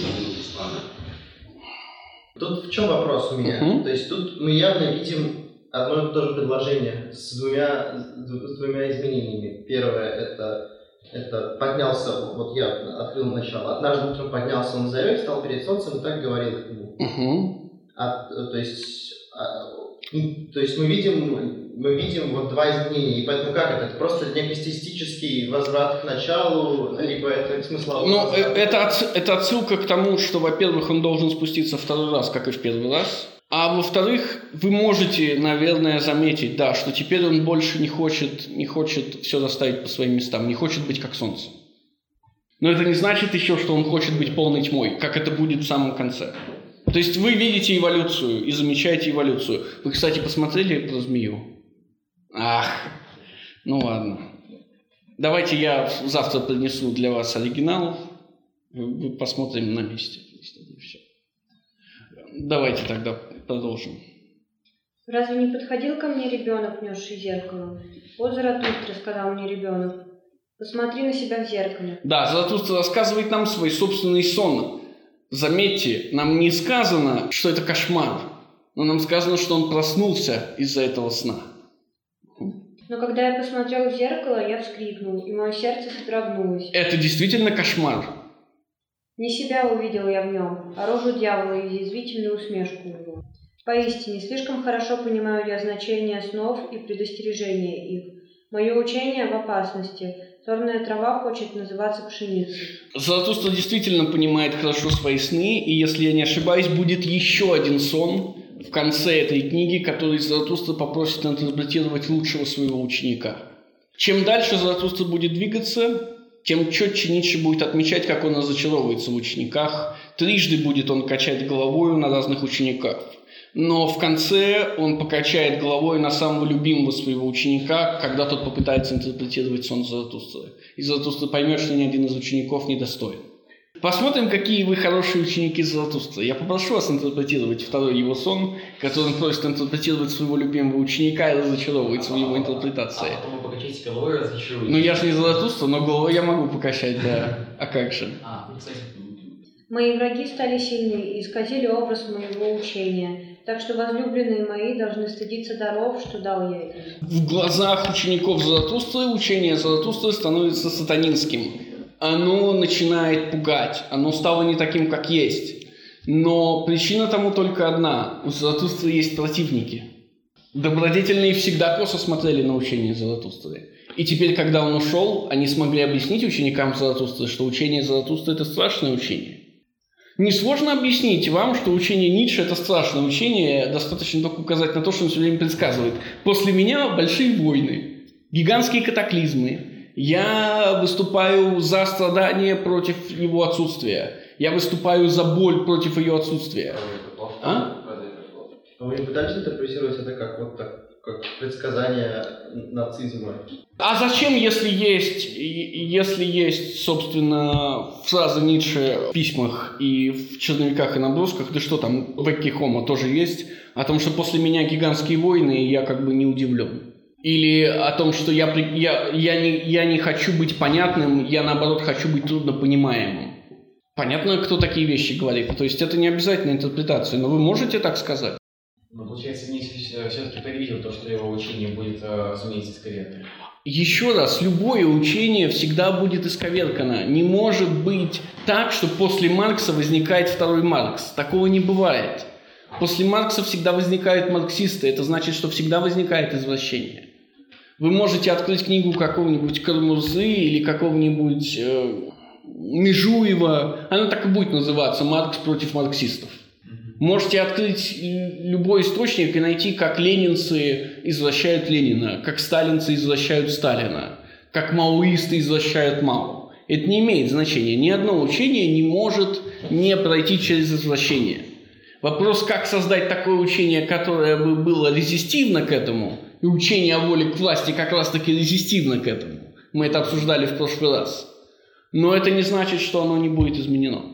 Тут в чем вопрос у меня? То есть тут мы явно видим одно и то же предложение с двумя, с двумя изменениями. Первое это, это поднялся, вот я открыл начало, однажды утром поднялся на заре, стал перед солнцем и так говорил ему. Угу. А, то есть... То есть мы видим, мы видим вот два изменения, и поэтому как это? Это просто некий статистический возврат к началу, либо это смысловой Ну, это, отс- это отсылка к тому, что, во-первых, он должен спуститься второй раз, как и в первый раз. А во-вторых, вы можете, наверное, заметить, да, что теперь он больше не хочет, не хочет все расставить по своим местам, не хочет быть как солнце. Но это не значит еще, что он хочет быть полной тьмой, как это будет в самом конце. То есть вы видите эволюцию и замечаете эволюцию. Вы, кстати, посмотрели про змею? Ах, ну ладно. Давайте я завтра принесу для вас оригинал. Посмотрим на месте. Все. Давайте тогда продолжим. Разве не подходил ко мне ребенок, несший зеркало? Вот Заратустра, сказал мне ребенок. Посмотри на себя в зеркале. Да, Заратустра рассказывает нам свой собственный сон. Заметьте, нам не сказано, что это кошмар, но нам сказано, что он проснулся из-за этого сна. Но когда я посмотрел в зеркало, я вскрикнул, и мое сердце содрогнулось. Это действительно кошмар. Не себя увидел я в нем, а рожу дьявола и язвительную усмешку его. Поистине, слишком хорошо понимаю я значение снов и предостережения их. Мое учение в опасности. Сорная трава хочет называться пшеницей. Заратустра действительно понимает хорошо свои сны, и если я не ошибаюсь, будет еще один сон в конце этой книги, который Заратустра попросит интерпретировать лучшего своего ученика. Чем дальше Заратустра будет двигаться, тем четче Ницше будет отмечать, как он разочаровывается в учениках. Трижды будет он качать головою на разных учениках. Но в конце он покачает головой на самого любимого своего ученика, когда тот попытается интерпретировать сон Заратустры. И Заратустра поймет, что ни один из учеников не достоин. Посмотрим, какие вы хорошие ученики Заратустры. Я попрошу вас интерпретировать второй его сон, который он просит интерпретировать своего любимого ученика и разочаровывается в его интерпретации. А потом вы покачаете головой и разочаруете. Ну, я же не Заратустра, но голову я могу покачать, да. А как же? А, ну, Мои враги стали сильны и исказили образ моего учения, так что возлюбленные мои должны стыдиться даров, что дал я им. В глазах учеников Заратустры учение Заратустры становится сатанинским. Оно начинает пугать, оно стало не таким, как есть. Но причина тому только одна. У Заратустры есть противники. Добродетельные всегда косо смотрели на учение Заратустры. И теперь, когда он ушел, они смогли объяснить ученикам Заратустры, что учение Заратустры – это страшное учение. Несложно объяснить вам, что учение Ницше – это страшное учение, достаточно только указать на то, что он все время предсказывает. После меня большие войны, гигантские катаклизмы. Я выступаю за страдания против его отсутствия. Я выступаю за боль против ее отсутствия. А? Вы не пытались интерпретировать это как вот так, как предсказание нацизма? А зачем, если есть, если есть, собственно, фраза Ницше в письмах и в черновиках и набросках, да что там, в Экки Хомо тоже есть, о том, что после меня гигантские войны, и я как бы не удивлен. Или о том, что я, я, я, не, я не хочу быть понятным, я наоборот хочу быть трудно понимаемым. Понятно, кто такие вещи говорит. То есть это не обязательно интерпретация, но вы можете так сказать. Ну, получается, Ницше все-таки предвидел то, что его учение будет, э, искорректно. Еще раз, любое учение всегда будет исковеркано. Не может быть так, что после Маркса возникает второй Маркс. Такого не бывает. После Маркса всегда возникают марксисты. Это значит, что всегда возникает извращение. Вы можете открыть книгу какого-нибудь Кармузы или какого-нибудь э, Межуева. Она так и будет называться «Маркс против марксистов». Можете открыть любой источник и найти, как ленинцы извращают Ленина, как сталинцы извращают Сталина, как маоисты извращают Мао. Это не имеет значения. Ни одно учение не может не пройти через извращение. Вопрос, как создать такое учение, которое бы было резистивно к этому, и учение о воле к власти как раз-таки резистивно к этому. Мы это обсуждали в прошлый раз. Но это не значит, что оно не будет изменено.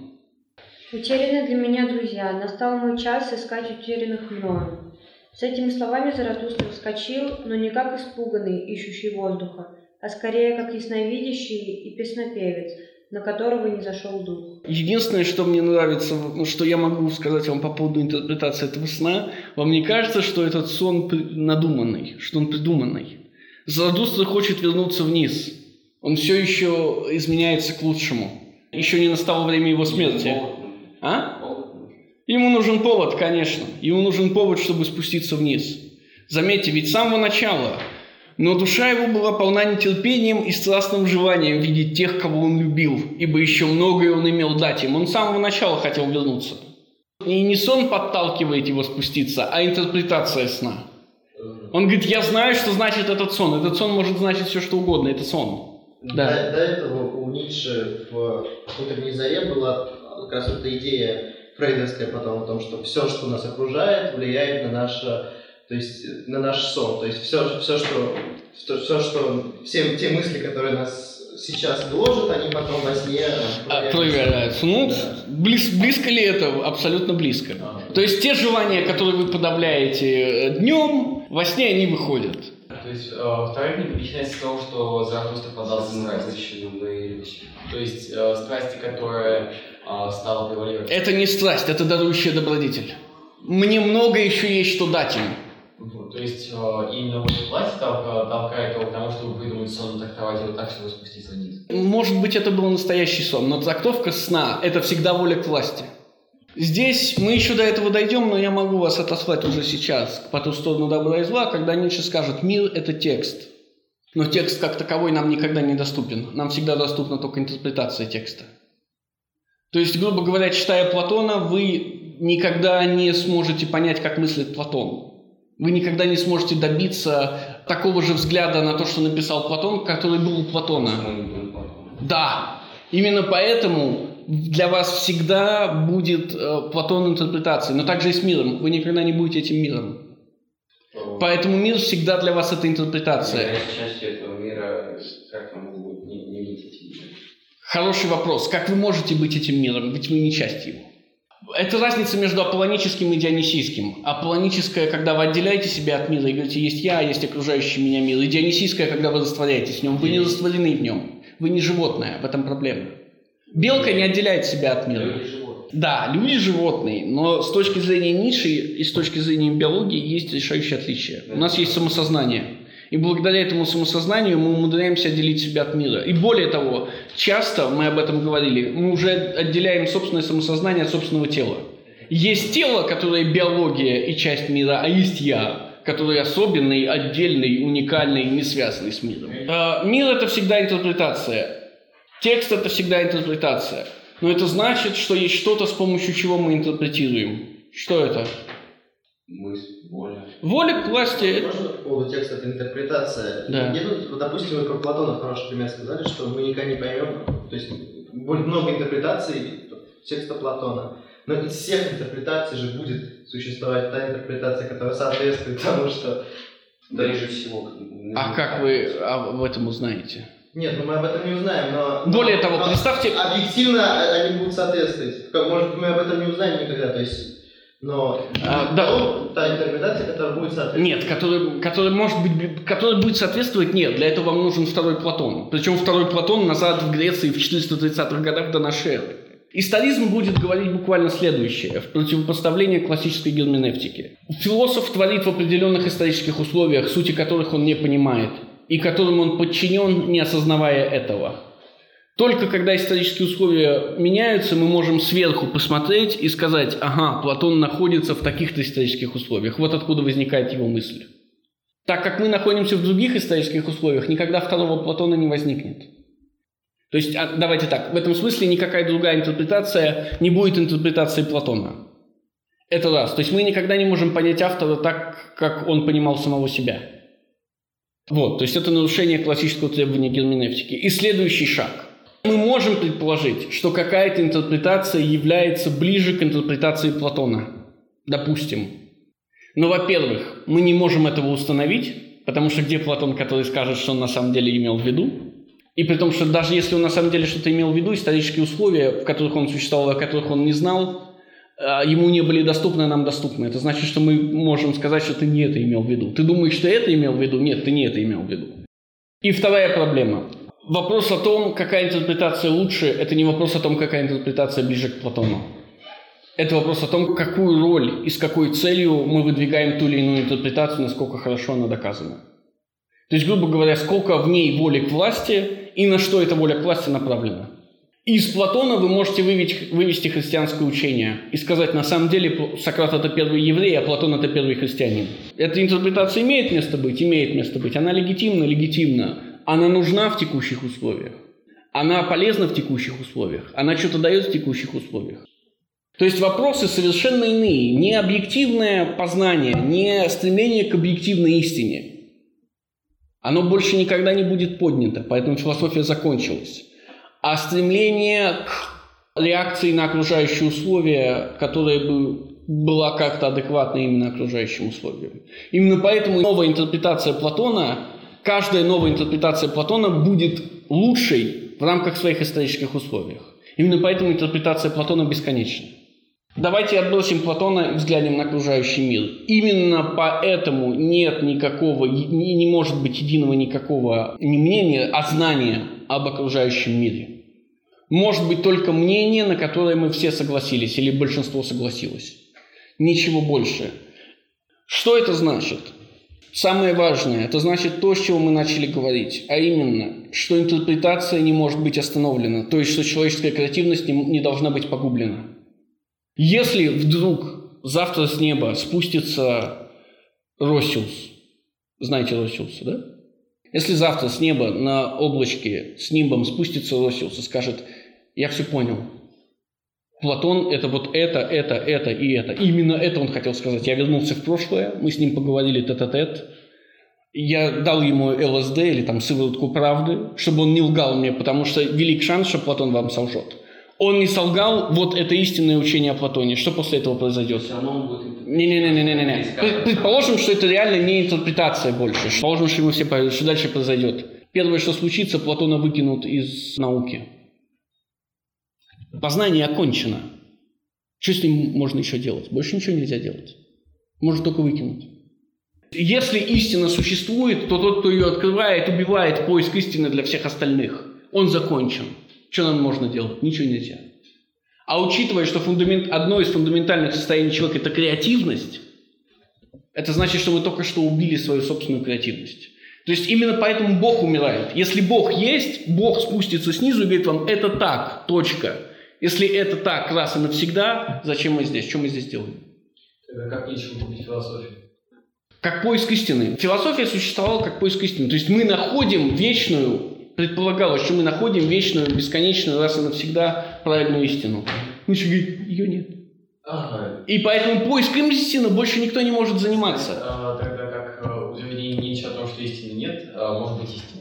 Утеряны для меня друзья, настал мой час искать утерянных мною. С этими словами Заратустра вскочил, но не как испуганный, ищущий воздуха, а скорее как ясновидящий и песнопевец, на которого не зашел дух. Единственное, что мне нравится, ну, что я могу сказать вам по поводу интерпретации этого сна, вам не кажется, что этот сон надуманный, что он придуманный? Зарадустра хочет вернуться вниз. Он все еще изменяется к лучшему. Еще не настало время его смерти. А? Ему нужен повод, конечно. Ему нужен повод, чтобы спуститься вниз. Заметьте, ведь с самого начала. Но душа его была полна нетерпением и страстным желанием видеть тех, кого он любил, ибо еще многое он имел дать им. Он с самого начала хотел вернуться. И не сон подталкивает его спуститься, а интерпретация сна. Он говорит, я знаю, что значит этот сон. Этот сон может значить все, что угодно. Это сон. Да. До, до этого у Ницше в «Утренней заре» была как раз эта идея фрейдовская потом о том, что все, что нас окружает, влияет на наше, то есть на наш сон. То есть все, все, что, все, что все те мысли, которые нас сейчас гложат, они потом во сне а, проявляются. Ну, да. близ, близко ли это? Абсолютно близко. А, То есть те желания, которые вы подавляете э, днем, во сне они выходят. То есть э, вторая книга начинается с того, что Заратустра подался страсти. То есть э, страсти, которые стала превалировать. Это не страсть, это дарующая добродетель. Мне много еще есть что дать им. То есть э, именно вот власть толкает его к тому, чтобы выдумать сон, трактовать его так, чтобы спуститься вниз. Может быть, это был настоящий сон, но трактовка сна – это всегда воля к власти. Здесь мы еще до этого дойдем, но я могу вас отослать уже сейчас по ту сторону добра и зла, когда Ницше скажет «мир – это текст». Но текст как таковой нам никогда не доступен. Нам всегда доступна только интерпретация текста. То есть, грубо говоря, читая Платона, вы никогда не сможете понять, как мыслит Платон. Вы никогда не сможете добиться такого же взгляда на то, что написал Платон, который был у Платона. Да, именно поэтому для вас всегда будет э, Платон интерпретацией, но также и с миром. Вы никогда не будете этим миром. Поэтому мир всегда для вас это интерпретация. частью этого мира, как вы могут не, не миром? Хороший вопрос. Как вы можете быть этим миром? Ведь вы не часть его. Это разница между аполлоническим и дионисийским. Аполлоническое, когда вы отделяете себя от мира и говорите, есть я, есть окружающий меня мир. И дионисийское, когда вы растворяетесь в нем. Вы не растворены в нем. Вы не животное, в этом проблема. Белка не отделяет себя от мира. Да, люди животные, но с точки зрения ниши и с точки зрения биологии есть решающее отличие. У нас есть самосознание. И благодаря этому самосознанию мы умудряемся отделить себя от мира. И более того, часто, мы об этом говорили, мы уже отделяем собственное самосознание от собственного тела. Есть тело, которое биология и часть мира, а есть я, который особенный, отдельный, уникальный, не связанный с миром. А, мир – это всегда интерпретация. Текст – это всегда интерпретация. Но это значит, что есть что-то, с помощью чего мы интерпретируем. Что это? Мысль. Воля. Воля к власти. Можно по поводу текста это интерпретация? Да. Я, ну, допустим, вы про Платона хороший пример сказали, что мы никогда не поймем, то есть будет много интерпретаций текста Платона. Но из всех интерпретаций же будет существовать та интерпретация, которая соответствует тому, что... Прежде всего. А как вы об этом узнаете? Нет, ну мы об этом не узнаем, но... Более но, того, но представьте... Объективно они будут соответствовать. Может, мы об этом не узнаем никогда, то есть... Но а, да. Ну, та интерпретация, которая будет соответствовать. Нет, которая, которая может быть, которая будет соответствовать, нет. Для этого вам нужен второй Платон. Причем второй Платон назад в Греции в 430-х годах до нашей эры. Историзм будет говорить буквально следующее, в противопоставление классической герменевтике. Философ творит в определенных исторических условиях, сути которых он не понимает, и которым он подчинен, не осознавая этого. Только когда исторические условия меняются, мы можем сверху посмотреть и сказать, ага, Платон находится в таких-то исторических условиях. Вот откуда возникает его мысль. Так как мы находимся в других исторических условиях, никогда второго Платона не возникнет. То есть, а, давайте так, в этом смысле никакая другая интерпретация не будет интерпретацией Платона. Это раз. То есть мы никогда не можем понять автора так, как он понимал самого себя. Вот, то есть это нарушение классического требования герменевтики. И следующий шаг – мы можем предположить, что какая-то интерпретация является ближе к интерпретации Платона. Допустим. Но, во-первых, мы не можем этого установить, потому что где Платон, который скажет, что он на самом деле имел в виду? И при том, что даже если он на самом деле что-то имел в виду, исторические условия, в которых он существовал, о которых он не знал, а, ему не были доступны, а нам доступны. Это значит, что мы можем сказать, что ты не это имел в виду. Ты думаешь, что это имел в виду? Нет, ты не это имел в виду. И вторая проблема вопрос о том, какая интерпретация лучше, это не вопрос о том, какая интерпретация ближе к Платону. Это вопрос о том, какую роль и с какой целью мы выдвигаем ту или иную интерпретацию, насколько хорошо она доказана. То есть, грубо говоря, сколько в ней воли к власти и на что эта воля к власти направлена. Из Платона вы можете вывести, вывести христианское учение и сказать, на самом деле Сократ это первый еврей, а Платон это первый христианин. Эта интерпретация имеет место быть, имеет место быть. Она легитимна, легитимна. Она нужна в текущих условиях. Она полезна в текущих условиях. Она что-то дает в текущих условиях. То есть вопросы совершенно иные. Не объективное познание, не стремление к объективной истине. Оно больше никогда не будет поднято, поэтому философия закончилась а стремление к реакции на окружающие условия, которая бы была как-то адекватна именно окружающим условиям. Именно поэтому новая интерпретация Платона, каждая новая интерпретация Платона будет лучшей в рамках своих исторических условиях. Именно поэтому интерпретация Платона бесконечна. Давайте отбросим Платона и взглянем на окружающий мир. Именно поэтому нет никакого, не, не может быть единого никакого не мнения, а знания об окружающем мире. Может быть только мнение, на которое мы все согласились или большинство согласилось. Ничего больше. Что это значит? Самое важное, это значит то, с чего мы начали говорить, а именно, что интерпретация не может быть остановлена, то есть, что человеческая креативность не, не должна быть погублена. Если вдруг завтра с неба спустится Росиус, знаете Росиуса, да? Если завтра с неба на облачке с нимбом спустится Росиус и скажет, я все понял, Платон – это вот это, это, это и это. Именно это он хотел сказать. Я вернулся в прошлое, мы с ним поговорили тет-а-тет. Я дал ему ЛСД или там сыворотку правды, чтобы он не лгал мне, потому что велик шанс, что Платон вам солжет. Он не солгал, вот это истинное учение о Платоне. Что после этого произойдет? Не-не-не-не-не. Предположим, что это реально не интерпретация больше. Предположим, что ему все поверят, что дальше произойдет. Первое, что случится, Платона выкинут из науки. Познание окончено. Что с ним можно еще делать? Больше ничего нельзя делать. Можно только выкинуть. Если истина существует, то тот, кто ее открывает, убивает поиск истины для всех остальных. Он закончен. Что нам можно делать? Ничего нельзя. А учитывая, что фундамент, одно из фундаментальных состояний человека – это креативность, это значит, что вы только что убили свою собственную креативность. То есть именно поэтому Бог умирает. Если Бог есть, Бог спустится снизу и говорит вам, это так, точка. Если это так раз и навсегда, зачем мы здесь? Что мы здесь делаем? Тогда как нечего купить философию? Как поиск истины. Философия существовала как поиск истины. То есть мы находим вечную предполагалось, что мы находим вечную, бесконечную, раз и навсегда правильную истину. Миша говорит, ее нет. Ага. И поэтому поиском истины больше никто не может заниматься. А, тогда как э, утверждение Ницше о том, что истины нет, а может быть истина.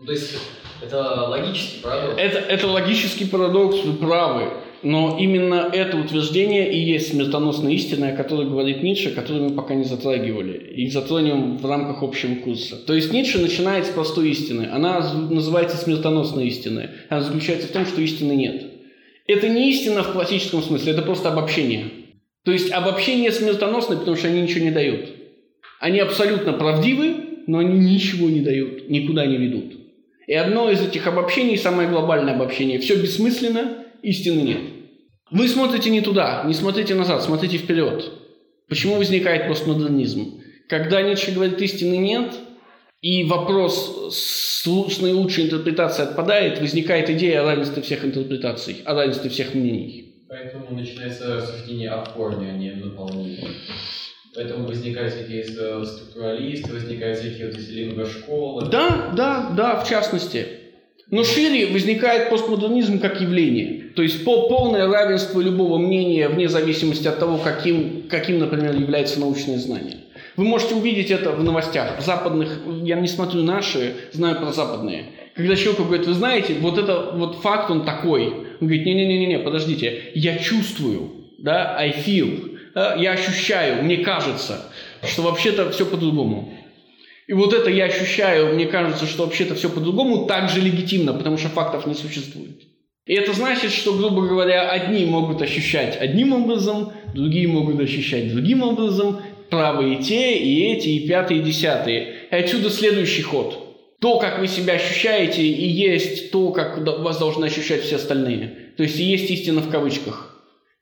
Ну, то есть это логический парадокс. Это, это логический парадокс, вы правы. Но именно это утверждение и есть смертоносная истина, о которой говорит Ницше, которую мы пока не затрагивали. И затронем в рамках общего курса. То есть Ницше начинает с простой истины. Она называется смертоносной истиной. Она заключается в том, что истины нет. Это не истина в классическом смысле, это просто обобщение. То есть обобщение смертоносное, потому что они ничего не дают. Они абсолютно правдивы, но они ничего не дают, никуда не ведут. И одно из этих обобщений, самое глобальное обобщение, все бессмысленно, истины нет. Вы смотрите не туда, не смотрите назад, смотрите вперед. Почему возникает постмодернизм? Когда Ницше говорит истины нет, и вопрос с наилучшей интерпретацией отпадает, возникает идея о равенстве всех интерпретаций, о равенстве всех мнений. Поэтому начинается рассуждение о форме, а не наполнении. Поэтому возникают всякие э, структуралисты, возникают всякие вот эти лингошколы. Да, да, да, в частности. Но шире возникает постмодернизм как явление. То есть по полное равенство любого мнения вне зависимости от того, каким, каким, например, является научное знание. Вы можете увидеть это в новостях. В западных, я не смотрю наши, знаю про западные. Когда человек говорит, вы знаете, вот это вот факт, он такой. Он говорит, не-не-не-не, подождите, я чувствую, да, I feel, я ощущаю, мне кажется, что вообще-то все по-другому. И вот это я ощущаю, мне кажется, что вообще-то все по-другому, также легитимно, потому что фактов не существует. И это значит, что, грубо говоря, одни могут ощущать одним образом, другие могут ощущать другим образом, правые те, и эти, и пятые, и десятые. И отсюда следующий ход. То, как вы себя ощущаете, и есть то, как вас должны ощущать все остальные. То есть и есть истина в кавычках.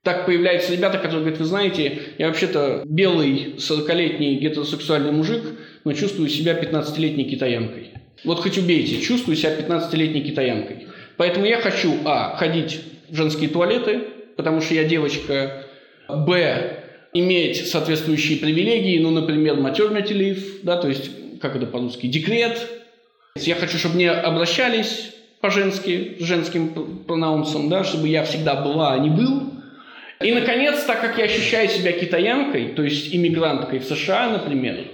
Так появляются ребята, которые говорят, вы знаете, я вообще-то белый 40-летний гетеросексуальный мужик, но чувствую себя 15-летней китаянкой. Вот хоть убейте, чувствую себя 15-летней китаянкой. Поэтому я хочу, а, ходить в женские туалеты, потому что я девочка, б, иметь соответствующие привилегии, ну, например, maternity leave, да, то есть, как это по-русски, декрет. Я хочу, чтобы мне обращались по-женски, с женским пронаунсом, да, чтобы я всегда была, а не был. И, наконец, так как я ощущаю себя китаянкой, то есть иммигранткой в США, например,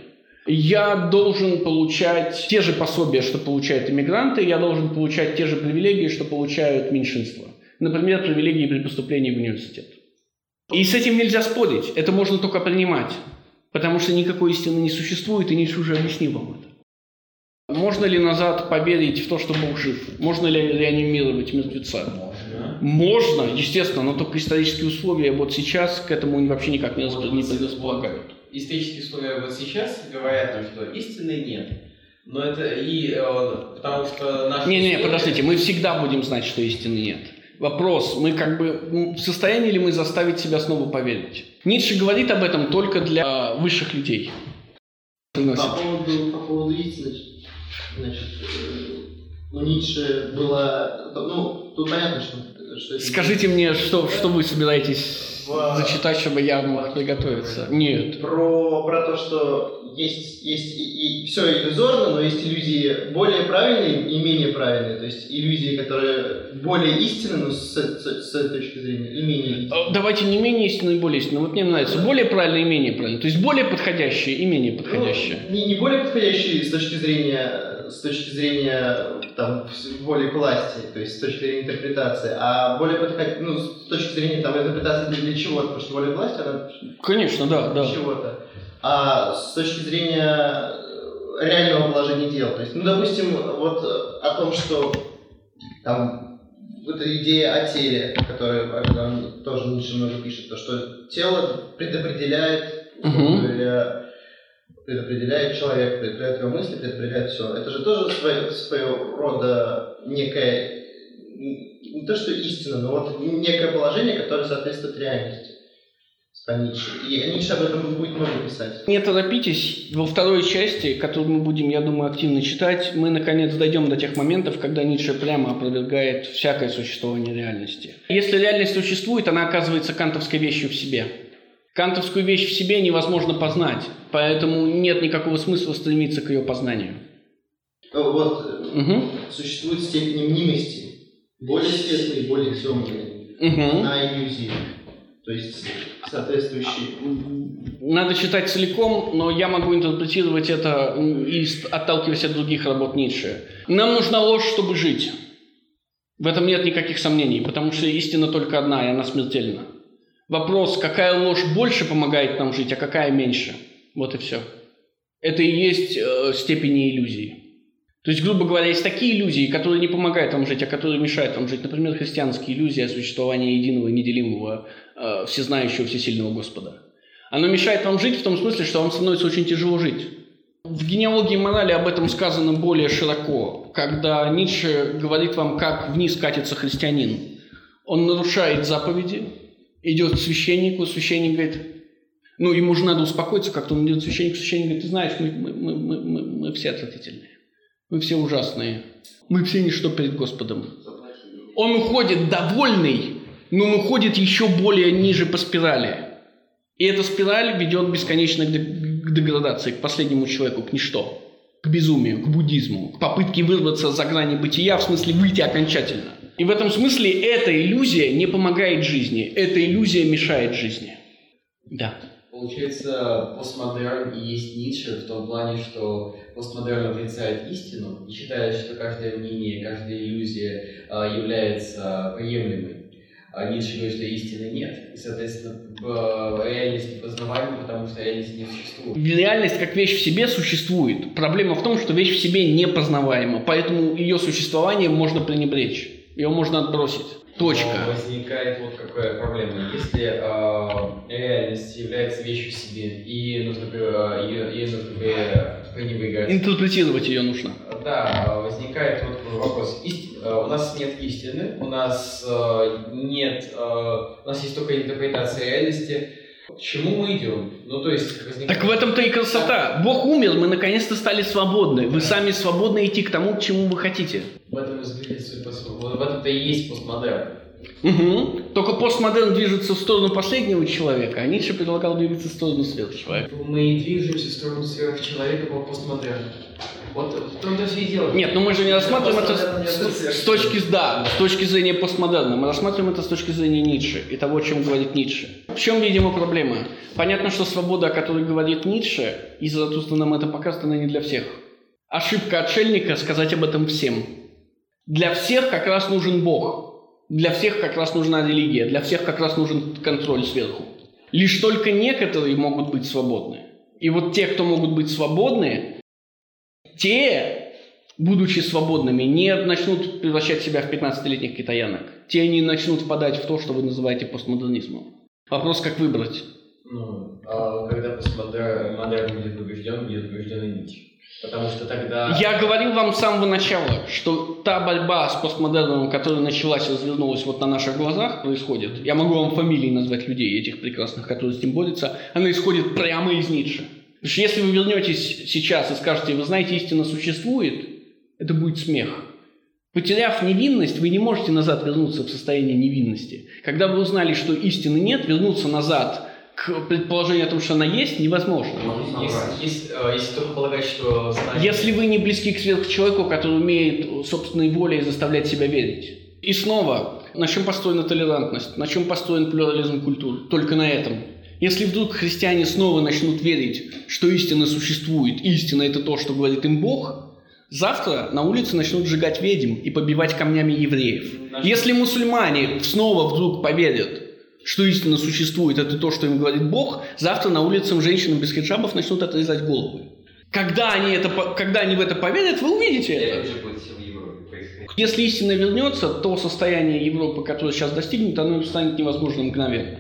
я должен получать те же пособия, что получают иммигранты, я должен получать те же привилегии, что получают меньшинства. Например, привилегии при поступлении в университет. И с этим нельзя спорить, это можно только принимать, потому что никакой истины не существует, и Ницше уже объяснил вам это. Можно ли назад поверить в то, что Бог жив? Можно ли реанимировать мертвеца? Можно. Естественно, но только исторические условия вот сейчас к этому вообще никак не, не предрасполагают. Исторические условия вот сейчас говорят нам, что истины нет. Но это и э, потому что наши... Не-не, подождите, мы всегда будем знать, что истины нет. Вопрос, мы как бы в состоянии ли мы заставить себя снова поверить? Ницше говорит об этом только для высших людей. По поводу, по поводу истины, значит, у Ницше было, ну, тут понятно, что... Скажите мне, что, что вы собираетесь в... зачитать, чтобы я мог приготовиться? Нет. Про, про то, что есть, есть и, и все иллюзорно, но есть иллюзии более правильные и менее правильные. То есть иллюзии, которые более истинны, но с, с, с этой точки зрения, и менее истинны. Давайте не менее истинные, более истинные. Вот мне нравится более правильные и менее правильные. То есть более подходящие и менее подходящие. Ну, не, не более подходящие с точки зрения с точки зрения там, воли к власти, то есть с точки зрения интерпретации, а более подходящие, ну, с точки зрения там, интерпретации для, чего-то, потому что воля к власти, она... Конечно, да, для да. чего-то а с точки зрения э, реального положения дел. То есть, ну, допустим, вот э, о том, что там эта идея о теле, которая, о которой тоже Ницше много пишет, то, что тело предопределяет, uh-huh. Предопределяет человека, предопределяет его мысли, предопределяет все. Это же тоже свое, своего рода некое, не то что истина, но вот некое положение, которое соответствует реальности. И Ницше об этом будет много писать. Не торопитесь. Во второй части, которую мы будем, я думаю, активно читать, мы наконец дойдем до тех моментов, когда Ницше прямо опровергает всякое существование реальности. Если реальность существует, она оказывается кантовской вещью в себе. Кантовскую вещь в себе невозможно познать, поэтому нет никакого смысла стремиться к ее познанию. Вот угу. существует степень мнимости, более светлые, более темные, угу. на иллюзии. То есть соответствующие. Надо читать целиком, но я могу интерпретировать это и отталкиваясь от других работ Ницше. Нам нужна ложь, чтобы жить. В этом нет никаких сомнений, потому что истина только одна, и она смертельна. Вопрос, какая ложь больше помогает нам жить, а какая меньше. Вот и все. Это и есть э, степени иллюзии. То есть, грубо говоря, есть такие иллюзии, которые не помогают вам жить, а которые мешают вам жить. Например, христианские иллюзии о существовании единого, неделимого, э, всезнающего, всесильного Господа. Оно мешает вам жить в том смысле, что вам становится очень тяжело жить. В генеалогии морали об этом сказано более широко, когда Ницше говорит вам, как вниз катится христианин. Он нарушает заповеди, идет к священнику, священник говорит, ну, ему же надо успокоиться, как-то он идет к священнику, священник говорит, ты знаешь, мы, мы, мы, мы, мы все отвратительные. Мы все ужасные. Мы все ничто перед Господом. Он уходит довольный, но он уходит еще более ниже по спирали. И эта спираль ведет бесконечно к деградации, к последнему человеку, к ничто, к безумию, к буддизму, к попытке вырваться за грани бытия, в смысле выйти окончательно. И в этом смысле эта иллюзия не помогает жизни, эта иллюзия мешает жизни. Да. Получается, постмодерн и есть Ницше в том плане, что постмодерн отрицает истину и считает, что каждое мнение, каждая иллюзия а, является приемлемой. А Ницше говорит, что истины нет. И, соответственно, в реальности познаваема, потому что реальность не существует. Реальность как вещь в себе существует. Проблема в том, что вещь в себе непознаваема, поэтому ее существование можно пренебречь. Ее можно отбросить. Точка. Но возникает вот какая проблема. Если э, реальность является вещью в себе, и нужно, ее, ее нужно пренебрегать. Интерпретировать ее нужно. Да, возникает вот вопрос. Ист... У нас нет истины, у нас э, нет, у нас есть только интерпретация реальности. К чему мы идем? Ну, то есть, возникает... Так в этом-то и красота. Бог умер, мы наконец-то стали свободны. Вы сами свободны идти к тому, к чему вы хотите. В этом и заключается суть постмодерна. Вот в этом-то и есть постмодерн. Угу. Только постмодерн движется в сторону последнего человека, а Ницше предлагал двигаться в сторону сверхчеловека. Мы и движемся в сторону сверхчеловека по постмодерну. Вот в том-то все и дело. Нет, ну мы же не рассматриваем это Постмодерн не с, с точки, да, с точки зрения постмодерна. Мы рассматриваем это с точки зрения Ницше и того, о чем говорит Ницше. В чем, видимо, проблема? Понятно, что свобода, о которой говорит Ницше, и Заратустра нам это показывает, она не для всех. Ошибка отшельника сказать об этом всем. Для всех как раз нужен Бог. Для всех как раз нужна религия. Для всех как раз нужен контроль сверху. Лишь только некоторые могут быть свободны. И вот те, кто могут быть свободны, те, будучи свободными, не начнут превращать себя в 15-летних китаянок. Те не начнут впадать в то, что вы называете постмодернизмом. Вопрос, как выбрать. Ну, а когда постмодерн модерн будет побежден, будет побежден и. Потому что тогда... Я говорил вам с самого начала, что та борьба с постмодерном, которая началась и развернулась вот на наших глазах, происходит. Я могу вам фамилии назвать людей, этих прекрасных, которые с ним борются. Она исходит прямо из Ницше. Потому что если вы вернетесь сейчас и скажете, вы знаете, истина существует, это будет смех. Потеряв невинность, вы не можете назад вернуться в состояние невинности. Когда вы узнали, что истины нет, вернуться назад к предположению о том, что она есть, невозможно. Если, если, э, если только полагать, что знание... Если вы не близки к сверхчеловеку, который умеет собственной волей заставлять себя верить. И снова, на чем построена толерантность, на чем построен плюрализм культур? Только на этом. Если вдруг христиане снова начнут верить, что истина существует, истина это то, что говорит им Бог, завтра на улице начнут сжигать ведьм и побивать камнями евреев. Если мусульмане снова вдруг поверят, что истина существует, это то, что им говорит Бог, завтра на улицах женщинам без хиджабов начнут отрезать головы. Когда они, это, когда они в это поверят, вы увидите это. Если истина вернется, то состояние Европы, которое сейчас достигнет, оно станет невозможно мгновенно.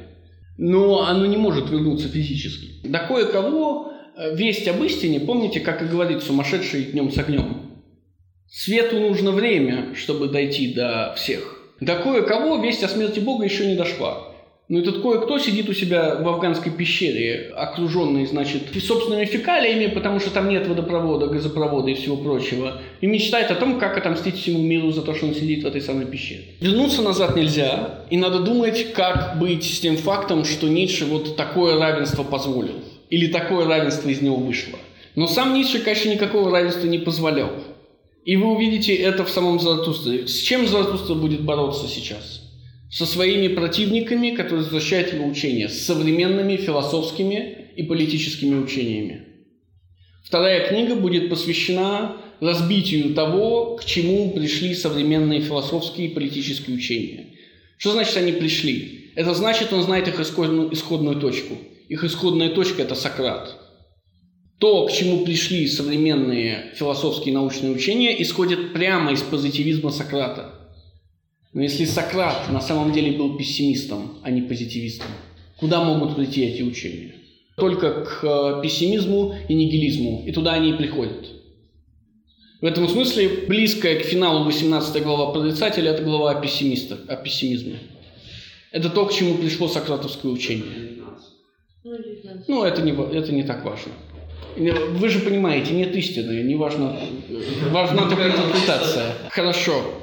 Но оно не может вернуться физически. До кое-кого э, весть об истине, помните, как и говорит сумасшедший днем с огнем. Свету нужно время, чтобы дойти до всех. До кое-кого весть о смерти Бога еще не дошла. Но этот кое-кто сидит у себя в афганской пещере, окруженный, значит, и собственными фекалиями, потому что там нет водопровода, газопровода и всего прочего, и мечтает о том, как отомстить всему миру за то, что он сидит в этой самой пещере. Вернуться назад нельзя, и надо думать, как быть с тем фактом, что Ницше вот такое равенство позволил, или такое равенство из него вышло. Но сам Ницше, конечно, никакого равенства не позволял. И вы увидите это в самом Заратустре. С чем Заратустра будет бороться сейчас? Со своими противниками, которые защищают его учение, с современными философскими и политическими учениями. Вторая книга будет посвящена разбитию того, к чему пришли современные философские и политические учения. Что значит они пришли? Это значит, он знает их исходную, исходную точку. Их исходная точка – это Сократ. То, к чему пришли современные философские и научные учения, исходит прямо из позитивизма Сократа. Но если Сократ на самом деле был пессимистом, а не позитивистом, куда могут прийти эти учения? Только к э, пессимизму и нигилизму, и туда они и приходят. В этом смысле близкая к финалу 18 глава прорицателя – это глава о, пессимистах, о пессимизме. Это то, к чему пришло сократовское учение. 19. Ну, 19. Ну, это не, это не так важно. Вы же понимаете, нет истины, не важно, важна только интерпретация. Хорошо.